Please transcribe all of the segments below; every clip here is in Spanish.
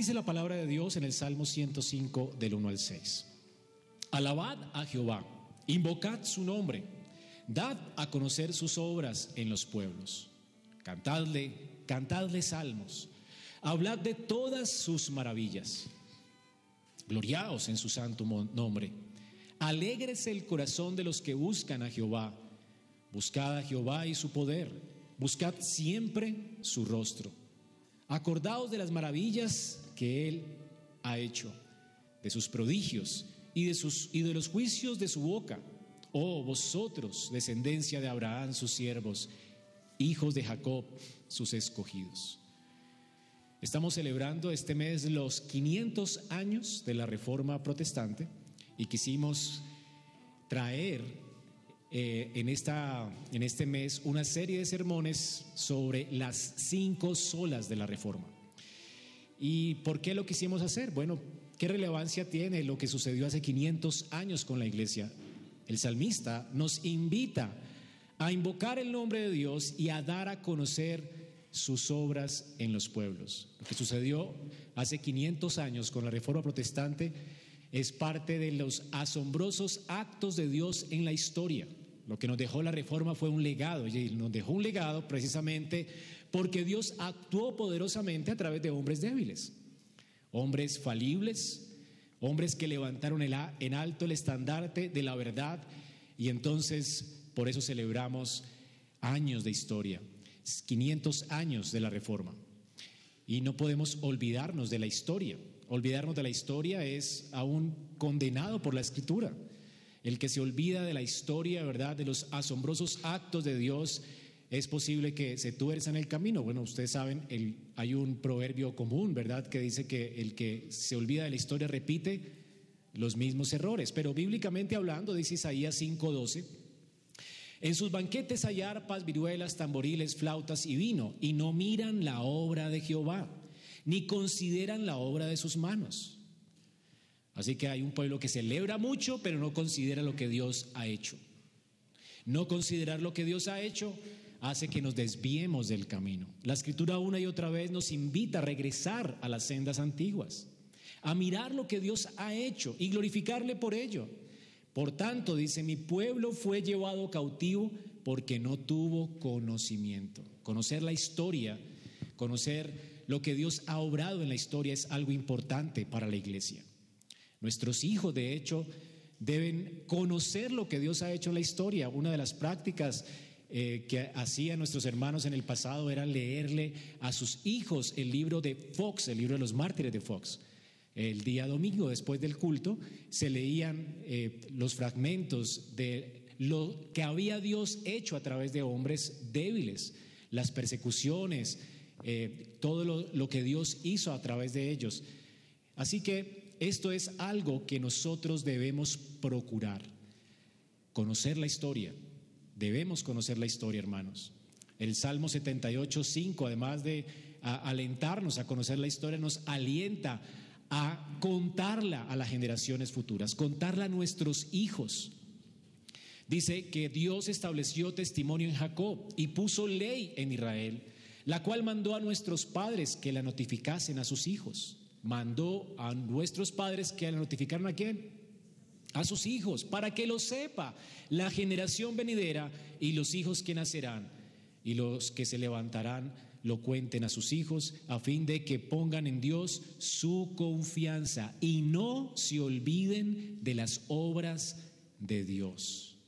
Dice la palabra de Dios en el Salmo 105 del 1 al 6. Alabad a Jehová, invocad su nombre, dad a conocer sus obras en los pueblos. Cantadle, cantadle salmos, hablad de todas sus maravillas. Gloriaos en su santo nombre. Alégrese el corazón de los que buscan a Jehová. Buscad a Jehová y su poder. Buscad siempre su rostro. Acordaos de las maravillas que Él ha hecho, de sus prodigios y de, sus, y de los juicios de su boca. Oh vosotros, descendencia de Abraham, sus siervos, hijos de Jacob, sus escogidos. Estamos celebrando este mes los 500 años de la Reforma Protestante y quisimos traer eh, en, esta, en este mes una serie de sermones sobre las cinco solas de la Reforma. ¿Y por qué lo quisimos hacer? Bueno, ¿qué relevancia tiene lo que sucedió hace 500 años con la iglesia? El salmista nos invita a invocar el nombre de Dios y a dar a conocer sus obras en los pueblos. Lo que sucedió hace 500 años con la Reforma Protestante es parte de los asombrosos actos de Dios en la historia. Lo que nos dejó la reforma fue un legado, y nos dejó un legado precisamente porque Dios actuó poderosamente a través de hombres débiles, hombres falibles, hombres que levantaron en alto el estandarte de la verdad y entonces por eso celebramos años de historia, 500 años de la reforma. Y no podemos olvidarnos de la historia. Olvidarnos de la historia es aún condenado por la escritura. El que se olvida de la historia, ¿verdad? De los asombrosos actos de Dios, es posible que se tuerza en el camino. Bueno, ustedes saben, hay un proverbio común, ¿verdad? Que dice que el que se olvida de la historia repite los mismos errores. Pero bíblicamente hablando, dice Isaías 5:12, en sus banquetes hay arpas, viruelas, tamboriles, flautas y vino, y no miran la obra de Jehová, ni consideran la obra de sus manos. Así que hay un pueblo que celebra mucho, pero no considera lo que Dios ha hecho. No considerar lo que Dios ha hecho hace que nos desviemos del camino. La escritura una y otra vez nos invita a regresar a las sendas antiguas, a mirar lo que Dios ha hecho y glorificarle por ello. Por tanto, dice, mi pueblo fue llevado cautivo porque no tuvo conocimiento. Conocer la historia, conocer lo que Dios ha obrado en la historia es algo importante para la iglesia. Nuestros hijos, de hecho, deben conocer lo que Dios ha hecho en la historia. Una de las prácticas eh, que hacían nuestros hermanos en el pasado era leerle a sus hijos el libro de Fox, el libro de los mártires de Fox. El día domingo, después del culto, se leían eh, los fragmentos de lo que había Dios hecho a través de hombres débiles, las persecuciones, eh, todo lo que Dios hizo a través de ellos. Así que esto es algo que nosotros debemos procurar. Conocer la historia. Debemos conocer la historia, hermanos. El Salmo 78, 5, además de alentarnos a conocer la historia, nos alienta a contarla a las generaciones futuras, contarla a nuestros hijos. Dice que Dios estableció testimonio en Jacob y puso ley en Israel, la cual mandó a nuestros padres que la notificasen a sus hijos mandó a nuestros padres que le notificaron a quién? A sus hijos, para que lo sepa la generación venidera y los hijos que nacerán y los que se levantarán lo cuenten a sus hijos a fin de que pongan en Dios su confianza y no se olviden de las obras de Dios.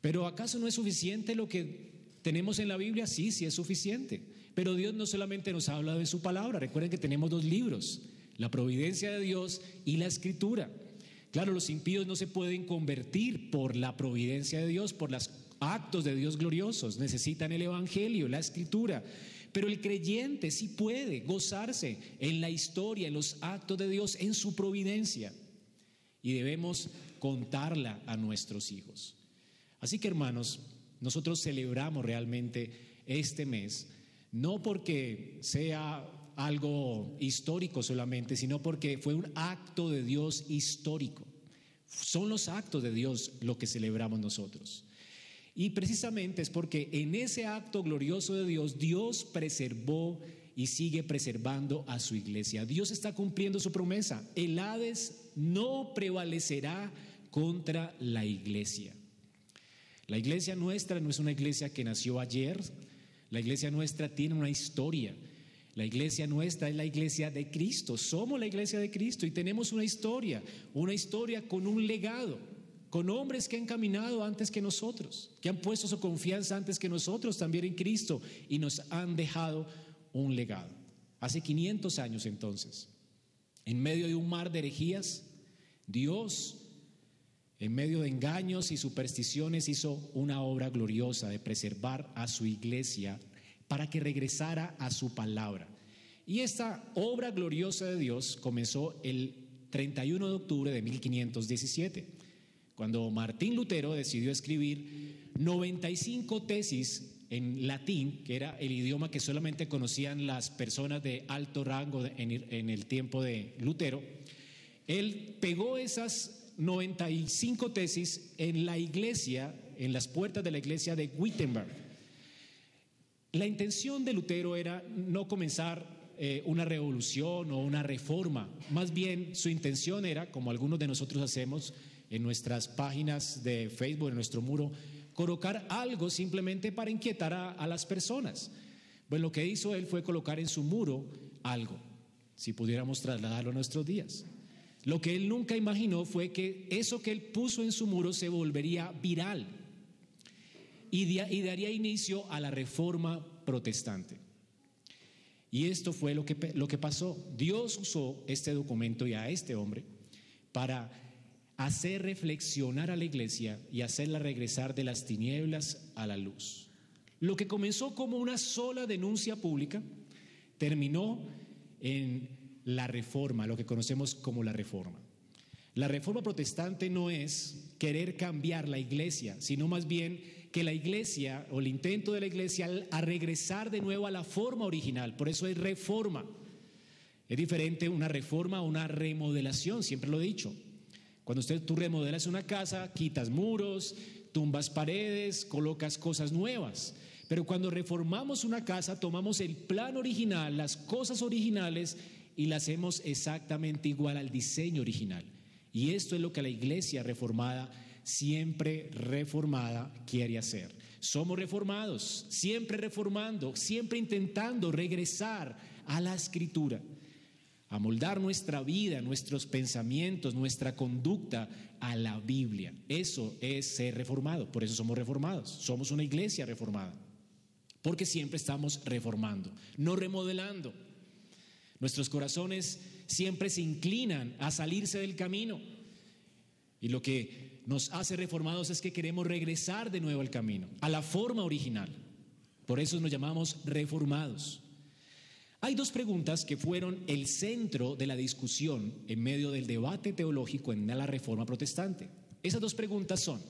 Pero ¿acaso no es suficiente lo que tenemos en la Biblia? Sí, sí es suficiente. Pero Dios no solamente nos ha hablado en su palabra, recuerden que tenemos dos libros, la providencia de Dios y la escritura. Claro, los impíos no se pueden convertir por la providencia de Dios, por los actos de Dios gloriosos, necesitan el Evangelio, la escritura. Pero el creyente sí puede gozarse en la historia, en los actos de Dios, en su providencia. Y debemos contarla a nuestros hijos. Así que hermanos, nosotros celebramos realmente este mes no porque sea algo histórico solamente, sino porque fue un acto de Dios histórico. Son los actos de Dios lo que celebramos nosotros. Y precisamente es porque en ese acto glorioso de Dios, Dios preservó y sigue preservando a su iglesia. Dios está cumpliendo su promesa. El Hades no prevalecerá contra la iglesia. La iglesia nuestra no es una iglesia que nació ayer, la iglesia nuestra tiene una historia. La iglesia nuestra es la iglesia de Cristo, somos la iglesia de Cristo y tenemos una historia, una historia con un legado, con hombres que han caminado antes que nosotros, que han puesto su confianza antes que nosotros también en Cristo y nos han dejado un legado. Hace 500 años entonces, en medio de un mar de herejías, Dios, en medio de engaños y supersticiones, hizo una obra gloriosa de preservar a su iglesia para que regresara a su palabra. Y esta obra gloriosa de Dios comenzó el 31 de octubre de 1517, cuando Martín Lutero decidió escribir 95 tesis en latín, que era el idioma que solamente conocían las personas de alto rango en el tiempo de Lutero, él pegó esas 95 tesis en la iglesia, en las puertas de la iglesia de Wittenberg. La intención de Lutero era no comenzar eh, una revolución o una reforma, más bien su intención era, como algunos de nosotros hacemos en nuestras páginas de Facebook, en nuestro muro, colocar algo simplemente para inquietar a, las personas. Pues lo que hizo él fue colocar en su muro algo, si pudiéramos trasladarlo a nuestros días. Lo que él nunca imaginó fue que eso que él puso en su muro se volvería viral y, daría inicio a la reforma protestante. Y esto fue lo que, lo que pasó. Dios usó este documento y a este hombre para hacer reflexionar a la iglesia y hacerla regresar de las tinieblas a la luz. Lo que comenzó como una sola denuncia pública terminó en la reforma, lo que conocemos como la reforma. La reforma protestante no es querer cambiar la iglesia, sino más bien que la iglesia o el intento de la iglesia a regresar de nuevo a la forma original. Por eso es reforma. Es diferente una reforma a una remodelación, siempre lo he dicho. Cuando usted, tú remodelas una casa, quitas muros, tumbas paredes, colocas cosas nuevas. Pero cuando reformamos una casa, tomamos el plan original, las cosas originales y las hacemos exactamente igual al diseño original. Y esto es lo que la iglesia reformada, siempre reformada, quiere hacer. Somos reformados, siempre reformando, siempre intentando regresar a la escritura a moldar nuestra vida, nuestros pensamientos, nuestra conducta a la Biblia. Eso es ser reformado, por eso somos reformados, somos una iglesia reformada, porque siempre estamos reformando, no remodelando. Nuestros corazones siempre se inclinan a salirse del camino y lo que nos hace reformados es que queremos regresar de nuevo al camino, a la forma original. Por eso nos llamamos reformados. Hay dos preguntas que fueron el centro de la discusión en medio del debate teológico en la Reforma Protestante. Esas dos preguntas son,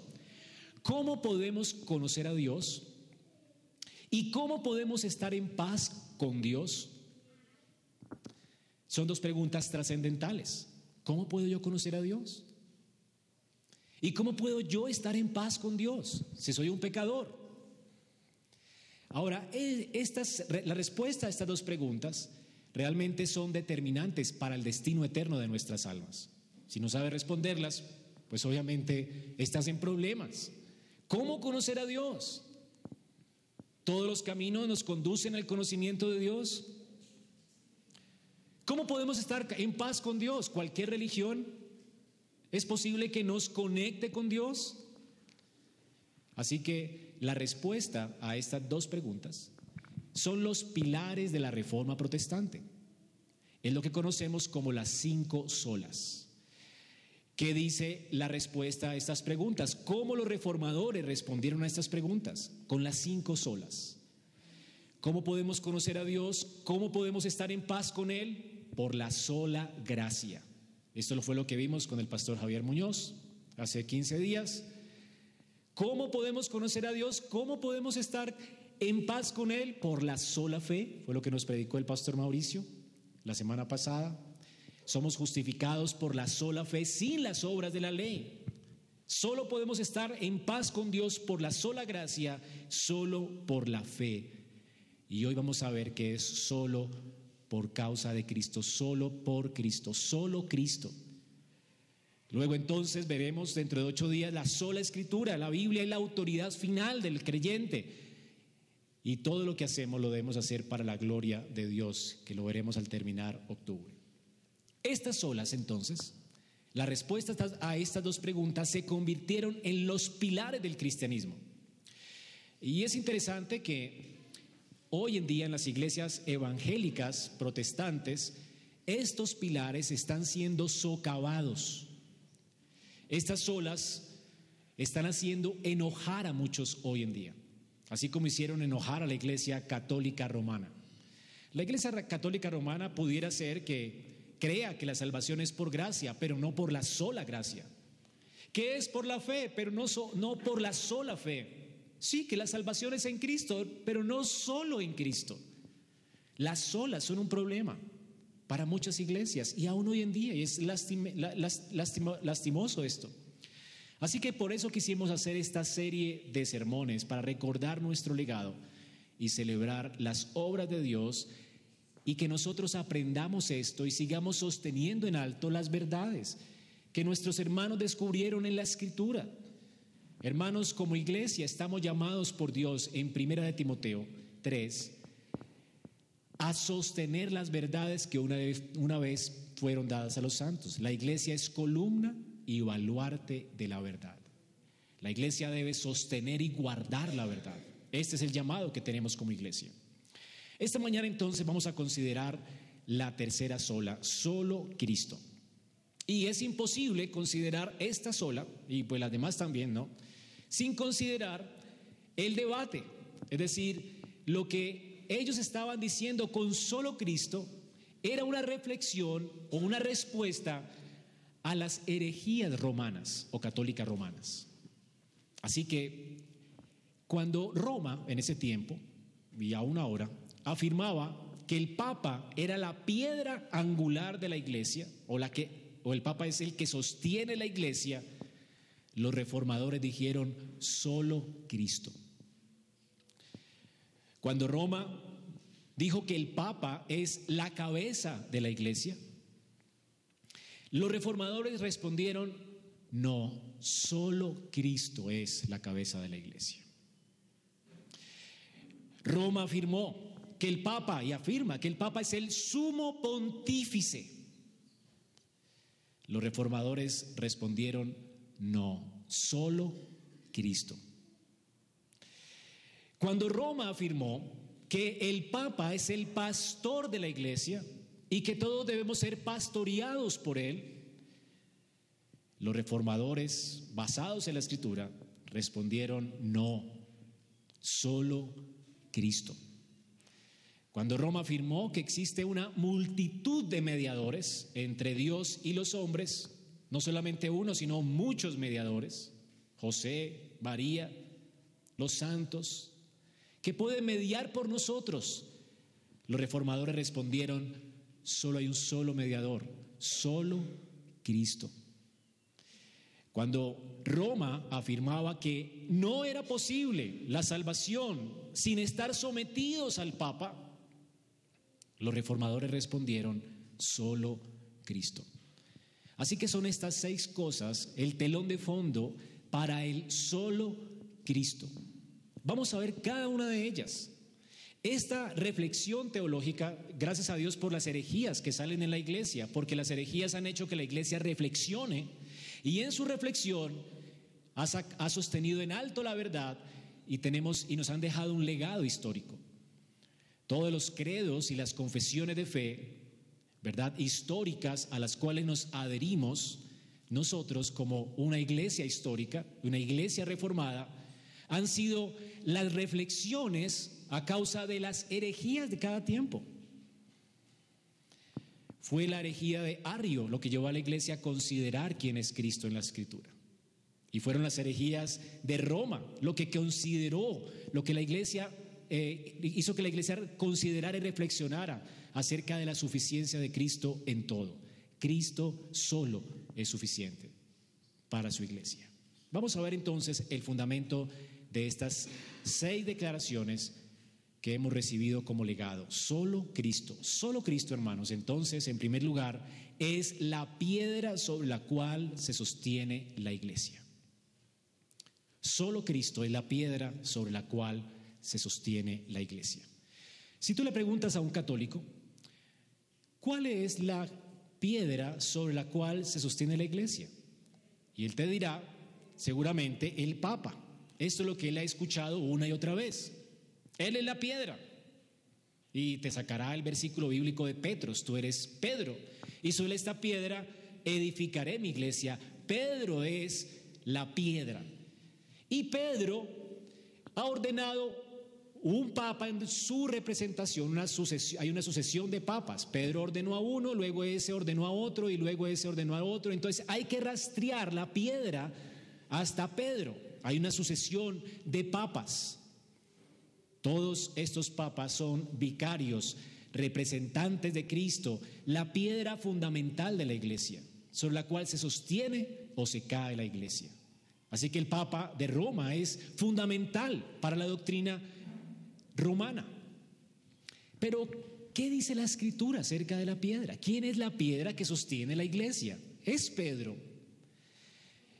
¿cómo podemos conocer a Dios? ¿Y cómo podemos estar en paz con Dios? Son dos preguntas trascendentales. ¿Cómo puedo yo conocer a Dios? ¿Y cómo puedo yo estar en paz con Dios si soy un pecador? Ahora, e, estas, la respuesta a estas dos preguntas realmente son determinantes para el destino eterno de nuestras almas. Si no sabes responderlas, pues obviamente estás en problemas. ¿Cómo conocer a Dios? ¿Todos los caminos nos conducen al conocimiento de Dios? ¿Cómo podemos estar en paz con Dios? ¿Cualquier religión es posible que nos conecte con Dios? Así que la respuesta a estas dos preguntas son los pilares de la reforma protestante. Es lo que conocemos como las cinco solas. ¿Qué dice la respuesta a estas preguntas? ¿Cómo los reformadores respondieron a estas preguntas? Con las cinco solas. ¿Cómo podemos conocer a Dios? ¿Cómo podemos estar en paz con Él? Por la sola gracia. Esto fue lo que vimos con el pastor Javier Muñoz hace 15 días. ¿Cómo podemos conocer a Dios? ¿Cómo podemos estar en paz con Él? Por la sola fe, fue lo que nos predicó el pastor Mauricio la semana pasada. Somos justificados por la sola fe sin las obras de la ley. Solo podemos estar en paz con Dios por la sola gracia, solo por la fe. Y hoy vamos a ver que es solo por causa de Cristo, solo por Cristo, solo Cristo. Luego entonces veremos dentro de ocho días la sola escritura, la Biblia y la autoridad final del creyente. Y todo lo que hacemos lo debemos hacer para la gloria de Dios, que lo veremos al terminar octubre. Estas solas entonces, la respuesta a estas dos preguntas se convirtieron en los pilares del cristianismo. Y es interesante que hoy en día en las iglesias evangélicas protestantes, estos pilares están siendo socavados estas olas están haciendo enojar a muchos hoy en día, así como hicieron enojar a la Iglesia Católica Romana. La Iglesia Católica Romana pudiera ser que crea que la salvación es por gracia, pero no por la sola gracia. Que es por la fe, pero no, no por la sola fe. Sí, que la salvación es en Cristo, pero no solo en Cristo. Las solas son un problema para muchas iglesias y aún hoy en día, y es lastimoso esto. Así que por eso quisimos hacer esta serie de sermones para recordar nuestro legado y celebrar las obras de Dios y que nosotros aprendamos esto y sigamos sosteniendo en alto las verdades que nuestros hermanos descubrieron en la escritura. Hermanos, como iglesia estamos llamados por Dios en Primera de Timoteo 3 a sostener las verdades que una vez, una vez fueron dadas a los santos. La iglesia es columna y baluarte de la verdad. La iglesia debe sostener y guardar la verdad. Este es el llamado que tenemos como iglesia. Esta mañana entonces vamos a considerar la tercera sola, solo Cristo. Y es imposible considerar esta sola, y pues las demás también, ¿no? Sin considerar el debate, es decir, lo que ellos estaban diciendo con solo Cristo era una reflexión o una respuesta a las herejías romanas o católicas romanas. Así que cuando Roma en ese tiempo, y aún ahora, afirmaba que el Papa era la piedra angular de la iglesia, o, la que, o el Papa es el que sostiene la iglesia, los reformadores dijeron solo Cristo. Cuando Roma dijo que el Papa es la cabeza de la iglesia, los reformadores respondieron, no, solo Cristo es la cabeza de la iglesia. Roma afirmó que el Papa, y afirma que el Papa es el sumo pontífice. Los reformadores respondieron, no, solo Cristo. Cuando Roma afirmó que el Papa es el pastor de la iglesia y que todos debemos ser pastoreados por él, los reformadores, basados en la escritura, respondieron no, solo Cristo. Cuando Roma afirmó que existe una multitud de mediadores entre Dios y los hombres, no solamente uno, sino muchos mediadores, José, María, los santos, que puede mediar por nosotros? Los reformadores respondieron, solo hay un solo mediador, solo Cristo. Cuando Roma afirmaba que no era posible la salvación sin estar sometidos al Papa, los reformadores respondieron, solo Cristo. Así que son estas seis cosas el telón de fondo para el solo Cristo. Vamos a ver cada una de ellas. Esta reflexión teológica, gracias a Dios por las herejías que salen en la iglesia, porque las herejías han hecho que la iglesia reflexione y en su reflexión ha, sostenido en alto la verdad y tenemos y nos han dejado un legado histórico. Todos los credos y las confesiones de fe, verdad, históricas a las cuales nos adherimos nosotros como una iglesia histórica, una iglesia reformada, han sido las reflexiones a causa de las herejías de cada tiempo. Fue la herejía de Ario lo que llevó a la iglesia a considerar quién es Cristo en la escritura. Y fueron las herejías de Roma lo que consideró, lo que la iglesia eh, hizo que la iglesia considerara y reflexionara acerca de la suficiencia de Cristo en todo. Cristo solo es suficiente para su iglesia. Vamos a ver entonces el fundamento de estas seis declaraciones que hemos recibido como legado. Solo Cristo, solo Cristo, hermanos. Entonces, en primer lugar, es la piedra sobre la cual se sostiene la iglesia. Solo Cristo es la piedra sobre la cual se sostiene la iglesia. Si tú le preguntas a un católico, ¿cuál es la piedra sobre la cual se sostiene la iglesia? Y él te dirá, seguramente, el Papa. Esto es lo que él ha escuchado una y otra vez. Él es la piedra. Y te sacará el versículo bíblico de Petros, tú eres Pedro. Y sobre esta piedra edificaré mi iglesia. Pedro es la piedra. Y Pedro ha ordenado un papa en su representación, hay una sucesión de papas. Pedro ordenó a uno, luego ese ordenó a otro y luego ese ordenó a otro. Entonces hay que rastrear la piedra hasta Pedro. Hay una sucesión de papas. Todos estos papas son vicarios, representantes de Cristo, la piedra fundamental de la iglesia, sobre la cual se sostiene o se cae la iglesia. Así que el Papa de Roma es fundamental para la doctrina romana. Pero, ¿qué dice la escritura acerca de la piedra? ¿Quién es la piedra que sostiene la iglesia? Es Pedro.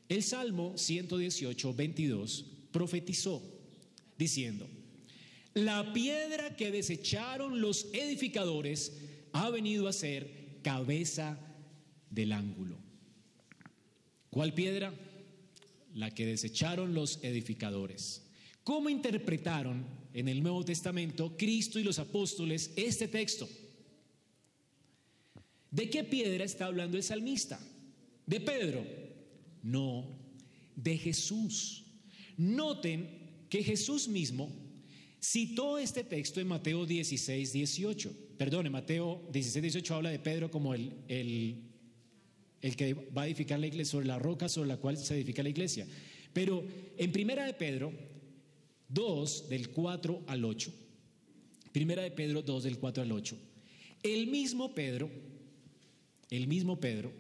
El Salmo 118, 22 profetizó diciendo, la piedra que desecharon los edificadores ha venido a ser cabeza del ángulo. ¿Cuál piedra? La que desecharon los edificadores. ¿Cómo interpretaron en el Nuevo Testamento Cristo y los apóstoles este texto? ¿De qué piedra está hablando el salmista? ¿De Pedro? No, de Jesús. Noten que Jesús mismo citó este texto en Mateo 16, 18. Perdón, en Mateo 16, 18 habla de Pedro como el, el, el que va a edificar la iglesia, sobre la roca sobre la cual se edifica la iglesia. Pero en Primera de Pedro 2 del 4 al 8. Primera de Pedro 2 del 4 al 8. El mismo Pedro, el mismo Pedro,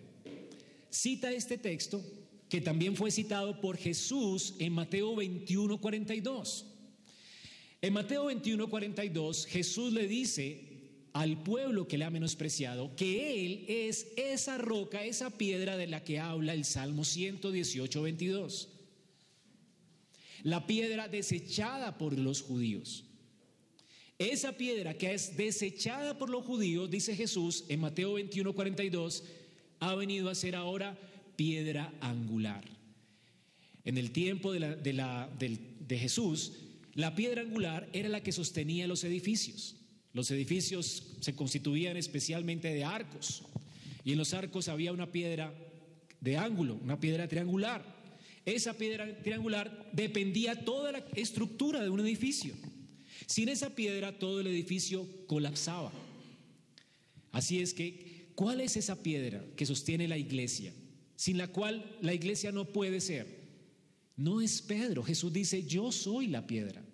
cita este texto que también fue citado por Jesús en Mateo 21, 42. En Mateo 21, 42, Jesús le dice al pueblo que le ha menospreciado que Él es esa roca, esa piedra de la que habla el Salmo 118, 22 la piedra desechada por los judíos. Esa piedra que es desechada por los judíos, dice Jesús en Mateo 21, 42, ha venido a ser ahora piedra angular. En el tiempo de, la, de Jesús, la piedra angular era la que sostenía los edificios. Los edificios se constituían especialmente de arcos y en los arcos había una piedra de ángulo, una piedra triangular esa piedra triangular dependía toda la estructura de un edificio. Sin esa piedra todo el edificio colapsaba. Así es que, ¿cuál es esa piedra que sostiene la iglesia? Sin la cual la iglesia no puede ser. No es Pedro. Jesús dice, yo soy la piedra.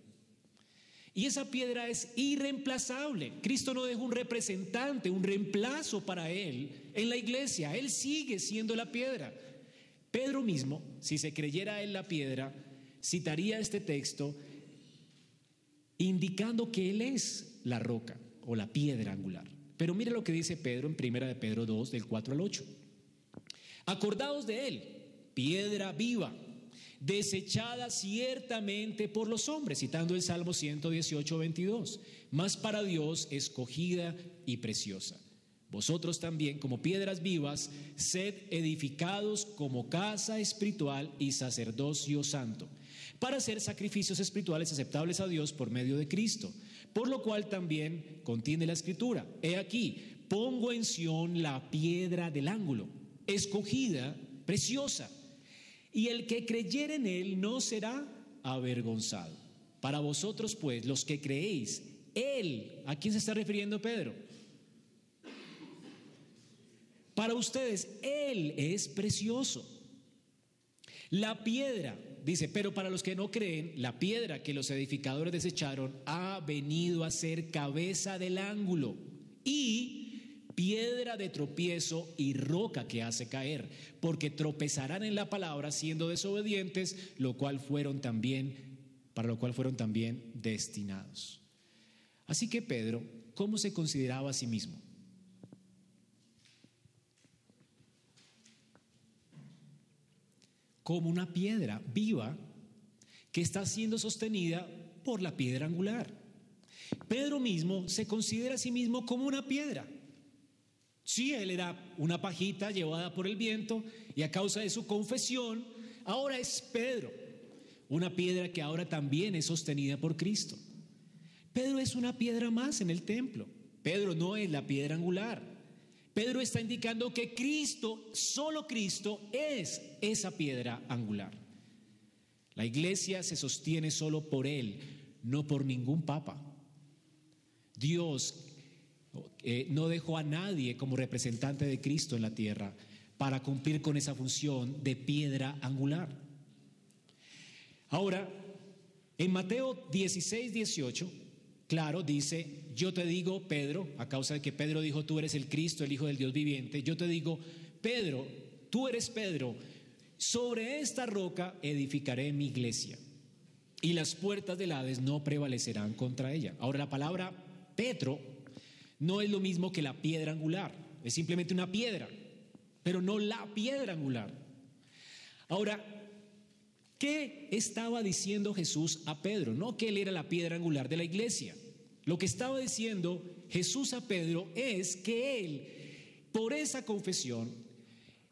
Y esa piedra es irreemplazable. Cristo no dejó un representante, un reemplazo para él en la iglesia. Él sigue siendo la piedra. Pedro mismo, si se creyera en la piedra, citaría este texto indicando que Él es la roca o la piedra angular. Pero mire lo que dice Pedro en primera de Pedro 2, del 4 al 8. Acordaos de Él, piedra viva, desechada ciertamente por los hombres, citando el Salmo 118, 22, mas para Dios escogida y preciosa. Vosotros también, como piedras vivas, sed edificados como casa espiritual y sacerdocio santo, para hacer sacrificios espirituales aceptables a Dios por medio de Cristo. Por lo cual también contiene la escritura. He aquí, pongo en Sión la piedra del ángulo, escogida, preciosa, y el que creyere en él no será avergonzado. Para vosotros, pues, los que creéis, él, ¿a quién se está refiriendo Pedro? Para ustedes, Él es precioso. La piedra, dice, pero para los que no creen, la piedra que los edificadores desecharon ha venido a ser cabeza del ángulo y piedra de tropiezo y roca que hace caer, porque tropezarán en la palabra siendo desobedientes, lo cual fueron también, para lo cual fueron también destinados. Así que Pedro, ¿cómo se consideraba a sí mismo? Como una piedra viva que está siendo sostenida por la piedra angular. Pedro mismo se considera a sí mismo como una piedra. Sí, él era una pajita llevada por el viento y a causa de su confesión, ahora es Pedro, una piedra que ahora también es sostenida por Cristo. Pedro es una piedra más en el templo. Pedro no es la piedra angular. Pedro está indicando que Cristo, solo Cristo, es esa piedra angular. La iglesia se sostiene solo por Él, no por ningún papa. Dios eh, no dejó a nadie como representante de Cristo en la tierra para cumplir con esa función de piedra angular. Ahora, en Mateo 16, 18, claro, dice, yo te digo, Pedro, a causa de que Pedro dijo, tú eres el Cristo, el Hijo del Dios viviente, yo te digo, Pedro, tú eres Pedro, sobre esta roca edificaré mi iglesia y las puertas del Hades no prevalecerán contra ella. Ahora la palabra Petro no es lo mismo que la piedra angular, es simplemente una piedra, pero no la piedra angular. Ahora, ¿qué estaba diciendo Jesús a Pedro? No que él era la piedra angular de la iglesia. Lo que estaba diciendo Jesús a Pedro es que él, por esa confesión,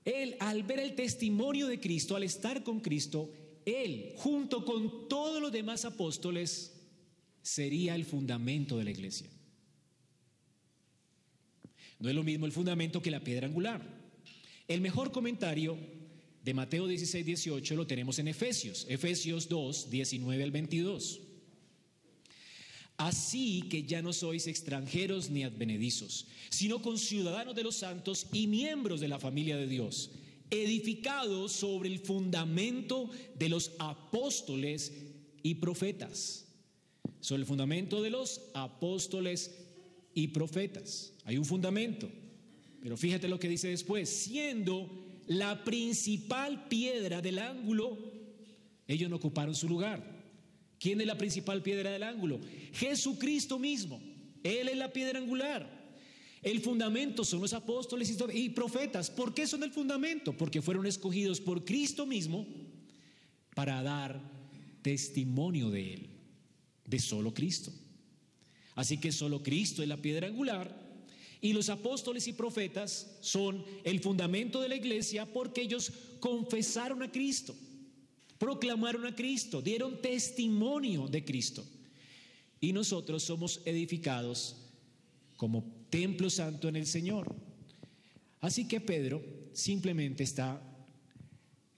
él, al ver el testimonio de Cristo, al estar con Cristo, él, junto con todos los demás apóstoles, sería el fundamento de la iglesia. No es lo mismo el fundamento que la piedra angular. El mejor comentario de Mateo 16, 18 lo tenemos en Efesios, Efesios 2, 19 al 22. Así que ya no sois extranjeros ni advenedizos, sino conciudadanos de los santos y miembros de la familia de Dios, edificados sobre el fundamento de los apóstoles y profetas. Sobre el fundamento de los apóstoles y profetas. Hay un fundamento. Pero fíjate lo que dice después, siendo la principal piedra del ángulo, ellos no ocuparon su lugar. ¿Quién es la principal piedra del ángulo? Jesucristo mismo. Él es la piedra angular. El fundamento son los apóstoles y profetas. ¿Por qué son el fundamento? Porque fueron escogidos por Cristo mismo para dar testimonio de Él, de solo Cristo. Así que solo Cristo es la piedra angular y los apóstoles y profetas son el fundamento de la iglesia porque ellos confesaron a Cristo proclamaron a Cristo, dieron testimonio de Cristo. Y nosotros somos edificados como templo santo en el Señor. Así que Pedro simplemente está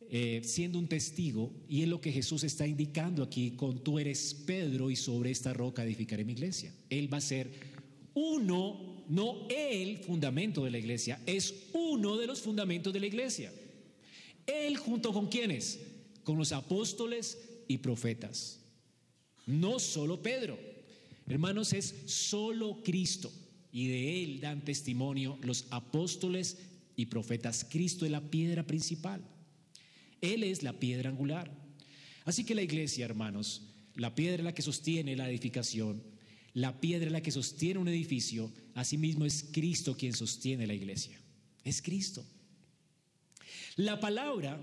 eh, siendo un testigo y es lo que Jesús está indicando aquí con tú eres Pedro y sobre esta roca edificaré mi iglesia. Él va a ser uno, no el fundamento de la iglesia, es uno de los fundamentos de la iglesia. Él junto con quienes? Con los apóstoles y profetas. No solo Pedro. Hermanos, es solo Cristo. Y de él dan testimonio los apóstoles y profetas. Cristo es la piedra principal. Él es la piedra angular. Así que la iglesia, hermanos, la piedra es la que sostiene la edificación, la piedra es la que sostiene un edificio, asimismo es Cristo quien sostiene la iglesia. Es Cristo. La palabra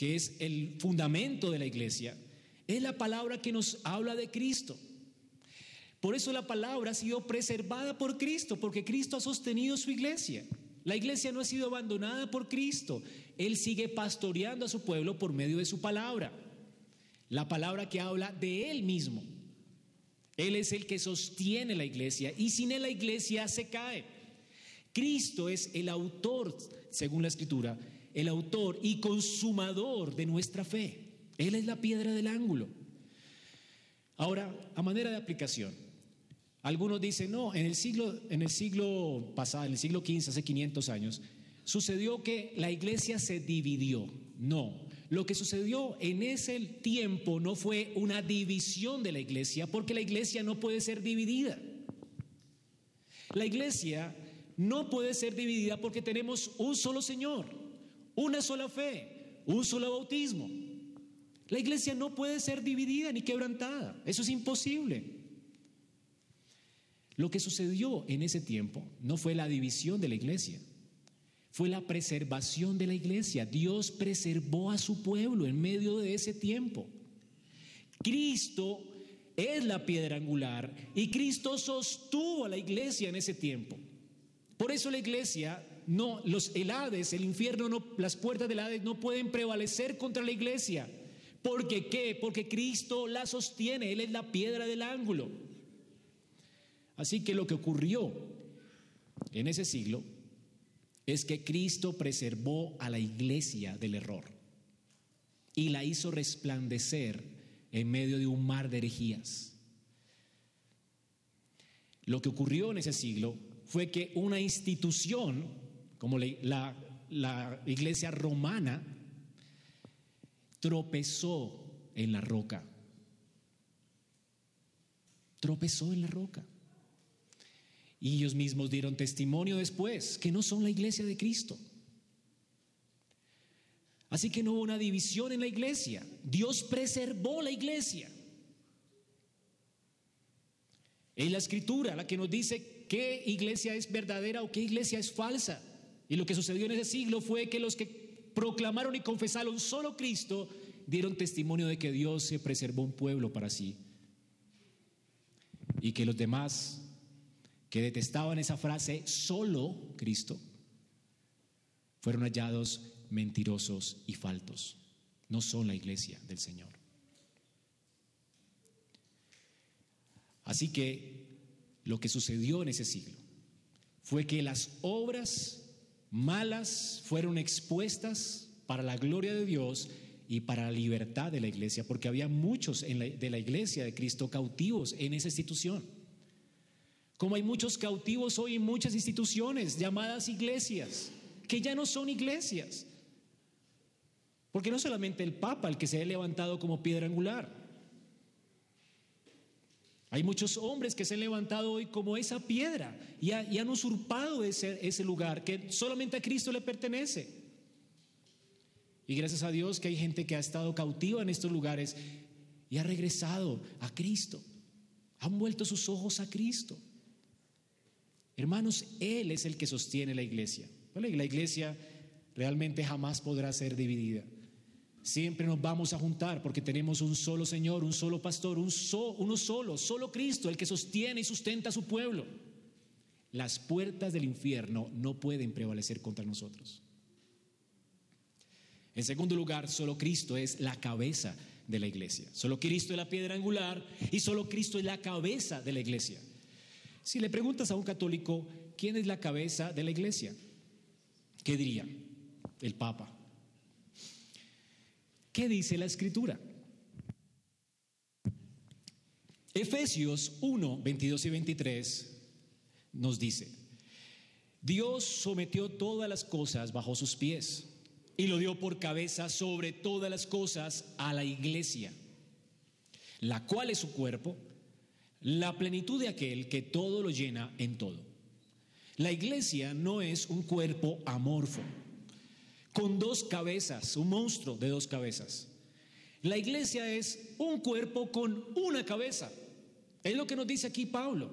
que es el fundamento de la iglesia, es la palabra que nos habla de Cristo. Por eso la palabra ha sido preservada por Cristo, porque Cristo ha sostenido su iglesia. La iglesia no ha sido abandonada por Cristo. Él sigue pastoreando a su pueblo por medio de su palabra. La palabra que habla de Él mismo. Él es el que sostiene la iglesia y sin Él la iglesia se cae. Cristo es el autor, según la escritura, el autor y consumador de nuestra fe. Él es la piedra del ángulo. Ahora, a manera de aplicación, algunos dicen, no, en el siglo, en el siglo pasado, en el siglo XV, hace 500 años, sucedió que la iglesia se dividió. No, lo que sucedió en ese tiempo no fue una división de la iglesia, porque la iglesia no puede ser dividida. La iglesia no puede ser dividida porque tenemos un solo Señor una sola fe, un solo bautismo. La iglesia no puede ser dividida ni quebrantada. Eso es imposible. Lo que sucedió en ese tiempo no fue la división de la iglesia, fue la preservación de la iglesia. Dios preservó a su pueblo en medio de ese tiempo. Cristo es la piedra angular y Cristo sostuvo a la iglesia en ese tiempo. Por eso la iglesia, no, los, el Hades, el infierno, no, las puertas del Hades no pueden prevalecer contra la iglesia. ¿Porque qué? Porque Cristo la sostiene, Él es la piedra del ángulo. Así que lo que ocurrió en ese siglo es que Cristo preservó a la iglesia del error y la hizo resplandecer en medio de un mar de herejías. Lo que ocurrió en ese siglo fue que una institución como la, iglesia romana tropezó en la roca. Tropezó en la roca. Y ellos mismos dieron testimonio después que no son la iglesia de Cristo. Así que no hubo una división en la iglesia. Dios preservó la iglesia. Es la escritura la que nos dice qué iglesia es verdadera o qué iglesia es falsa. Y lo que sucedió en ese siglo fue que los que proclamaron y confesaron solo Cristo dieron testimonio de que Dios se preservó un pueblo para sí. Y que los demás que detestaban esa frase, solo Cristo, fueron hallados mentirosos y faltos. No son la iglesia del Señor. Así que lo que sucedió en ese siglo fue que las obras malas fueron expuestas para la gloria de Dios y para la libertad de la iglesia, porque había muchos de la iglesia de Cristo cautivos en esa institución. Como hay muchos cautivos hoy en muchas instituciones llamadas iglesias, que ya no son iglesias. Porque no solamente el Papa el que se ha levantado como piedra angular. Hay muchos hombres que se han levantado hoy como esa piedra y, han usurpado ese, ese lugar que solamente a Cristo le pertenece. Y gracias a Dios que hay gente que ha estado cautiva en estos lugares y ha regresado a Cristo. Han vuelto sus ojos a Cristo. Hermanos, Él es el que sostiene la iglesia. La iglesia realmente jamás podrá ser dividida. Siempre nos vamos a juntar porque tenemos un solo Señor, un solo pastor, un uno solo, solo Cristo, el que sostiene y sustenta a su pueblo. Las puertas del infierno no pueden prevalecer contra nosotros. En segundo lugar, solo Cristo es la cabeza de la iglesia. Solo Cristo es la piedra angular y solo Cristo es la cabeza de la iglesia. Si le preguntas a un católico quién es la cabeza de la iglesia, ¿qué diría? El Papa. ¿Qué dice la escritura? Efesios 1, 22 y 23 nos dice, Dios sometió todas las cosas bajo sus pies y lo dio por cabeza sobre todas las cosas a la iglesia, la cual es su cuerpo la plenitud de aquel que todo lo llena en todo. La iglesia no es un cuerpo amorfo, con dos cabezas, un monstruo de dos cabezas. La iglesia es un cuerpo con una cabeza. Es lo que nos dice aquí Pablo.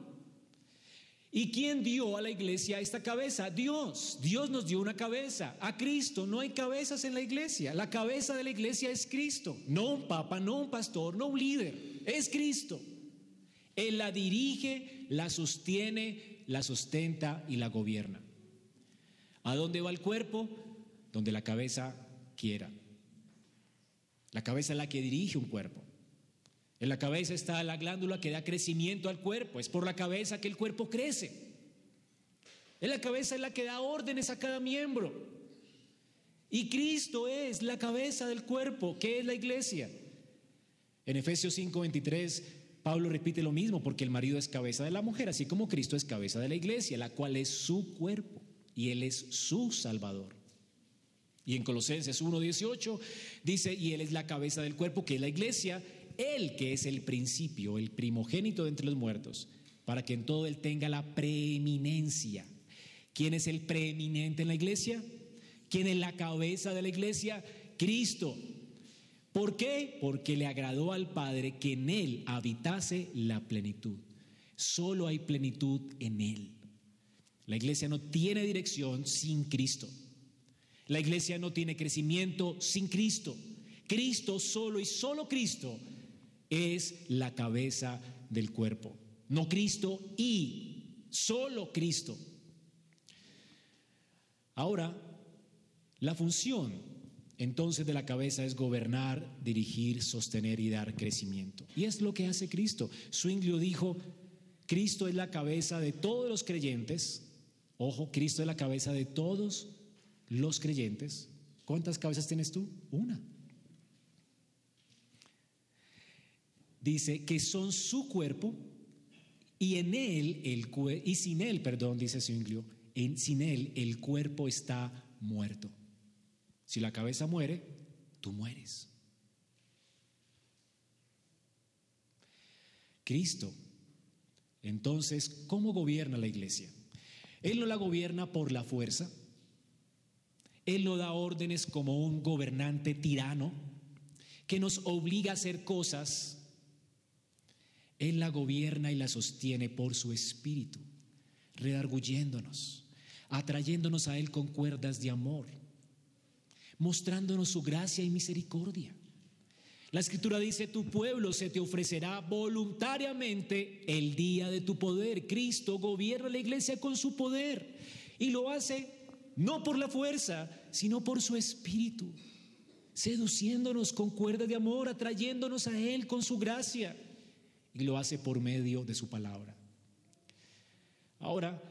¿Y quién dio a la iglesia esta cabeza? Dios. Dios nos dio una cabeza. A Cristo. No hay cabezas en la iglesia. La cabeza de la iglesia es Cristo. No un papa, no un pastor, no un líder. Es Cristo. Él la dirige, la sostiene, la sustenta y la gobierna. ¿A dónde va el cuerpo? Donde la cabeza quiera. La cabeza es la que dirige un cuerpo. En la cabeza está la glándula que da crecimiento al cuerpo. Es por la cabeza que el cuerpo crece. En la cabeza es la que da órdenes a cada miembro. Y Cristo es la cabeza del cuerpo, que es la iglesia. En Efesios 5:23 Pablo repite lo mismo porque el marido es cabeza de la mujer, así como Cristo es cabeza de la iglesia, la cual es su cuerpo y Él es su Salvador. Y en Colosenses 1.18 dice, y Él es la cabeza del cuerpo, que es la iglesia, Él que es el principio, el primogénito de entre los muertos, para que en todo Él tenga la preeminencia. ¿Quién es el preeminente en la iglesia? ¿Quién es la cabeza de la iglesia? Cristo. ¿Por qué? Porque le agradó al Padre que en él habitase la plenitud. Solo hay plenitud en Él. La iglesia no tiene dirección sin Cristo. La iglesia no tiene crecimiento sin Cristo. Cristo solo y solo Cristo es la cabeza del cuerpo. No Cristo y solo Cristo. Ahora, la función entonces de la cabeza es gobernar, dirigir, sostener y dar crecimiento. Y es lo que hace Cristo. Zwinglio dijo, Cristo es la cabeza de todos los creyentes. Ojo, Cristo es la cabeza de todos los creyentes. ¿Cuántas cabezas tienes tú? Una. Dice que son su cuerpo y en él el y sin él, perdón, dice Zwinglio, en, sin él el cuerpo está muerto. Si la cabeza muere, tú mueres. Cristo entonces, ¿cómo gobierna la iglesia? Él no la gobierna por la fuerza. Él no da órdenes como un gobernante tirano que nos obliga a hacer cosas. Él la gobierna y la sostiene por su espíritu, redarguyéndonos, atrayéndonos a Él con cuerdas de amor, mostrándonos su gracia y misericordia. La escritura dice, tu pueblo se te ofrecerá voluntariamente el día de tu poder. Cristo gobierna la iglesia con su poder y lo hace no por la fuerza, sino por su espíritu, seduciéndonos con cuerda de amor, atrayéndonos a Él con su gracia y lo hace por medio de su palabra. Ahora,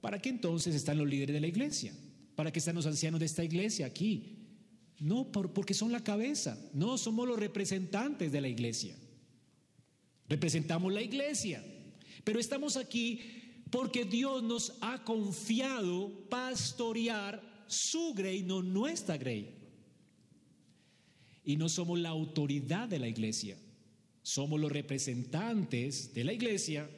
¿para qué entonces están los líderes de la iglesia? ¿Para qué están los ancianos de esta iglesia aquí? No, porque son la cabeza. No, somos los representantes de la iglesia. Representamos la iglesia. Pero estamos aquí porque Dios nos ha confiado pastorear su grey, no nuestra grey. Y no somos la autoridad de la iglesia. Somos los representantes de la iglesia,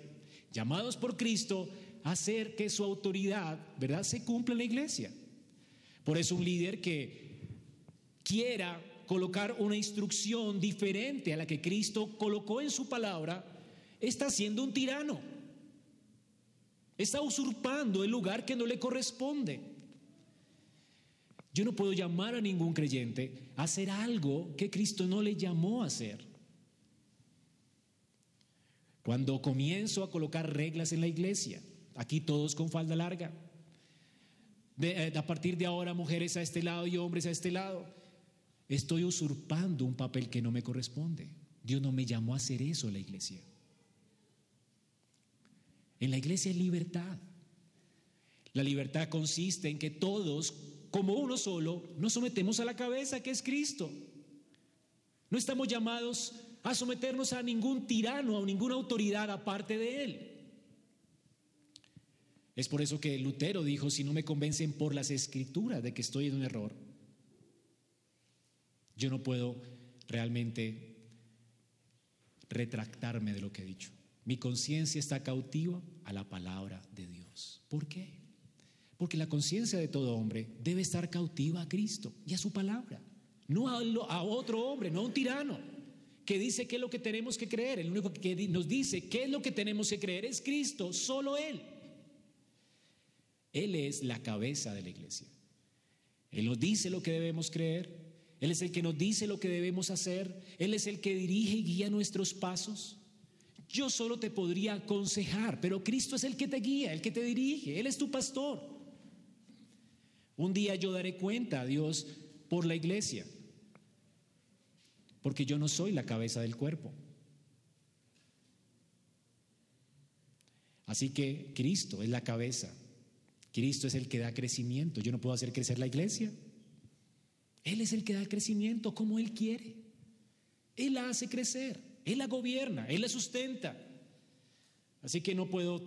llamados por Cristo a hacer que su autoridad, ¿verdad?, se cumpla en la iglesia. Por eso un líder que quiera colocar una instrucción diferente a la que Cristo colocó en su palabra, está siendo un tirano. Está usurpando el lugar que no le corresponde. Yo no puedo llamar a ningún creyente a hacer algo que Cristo no le llamó a hacer. Cuando comienzo a colocar reglas en la iglesia, aquí todos con falda larga, eh, a partir de ahora mujeres a este lado y hombres a este lado, Estoy usurpando un papel que no me corresponde. Dios no me llamó a hacer eso la iglesia. En la iglesia hay libertad. La libertad consiste en que todos, como uno solo, nos sometemos a la cabeza que es Cristo. No estamos llamados a someternos a ningún tirano, a ninguna autoridad aparte de Él. Es por eso que Lutero dijo, si no me convencen por las escrituras de que estoy en un error, yo no puedo realmente retractarme de lo que he dicho. Mi conciencia está cautiva a la palabra de Dios. ¿Por qué? Porque la conciencia de todo hombre debe estar cautiva a Cristo y a su palabra, no a, otro hombre, no a un tirano que dice qué es lo que tenemos que creer. El único que nos dice qué es lo que tenemos que creer es Cristo, solo Él. Él es la cabeza de la iglesia. Él nos dice lo que debemos creer, él es el que nos dice lo que debemos hacer. Él es el que dirige y guía nuestros pasos. Yo solo te podría aconsejar, pero Cristo es el que te guía, el que te dirige. Él es tu pastor. Un día yo daré cuenta a Dios por la iglesia, porque yo no soy la cabeza del cuerpo. Así que Cristo es la cabeza. Cristo es el que da crecimiento. Yo no puedo hacer crecer la iglesia. Él es el que da crecimiento como Él quiere. Él la hace crecer, Él la gobierna, Él la sustenta. Así que no puedo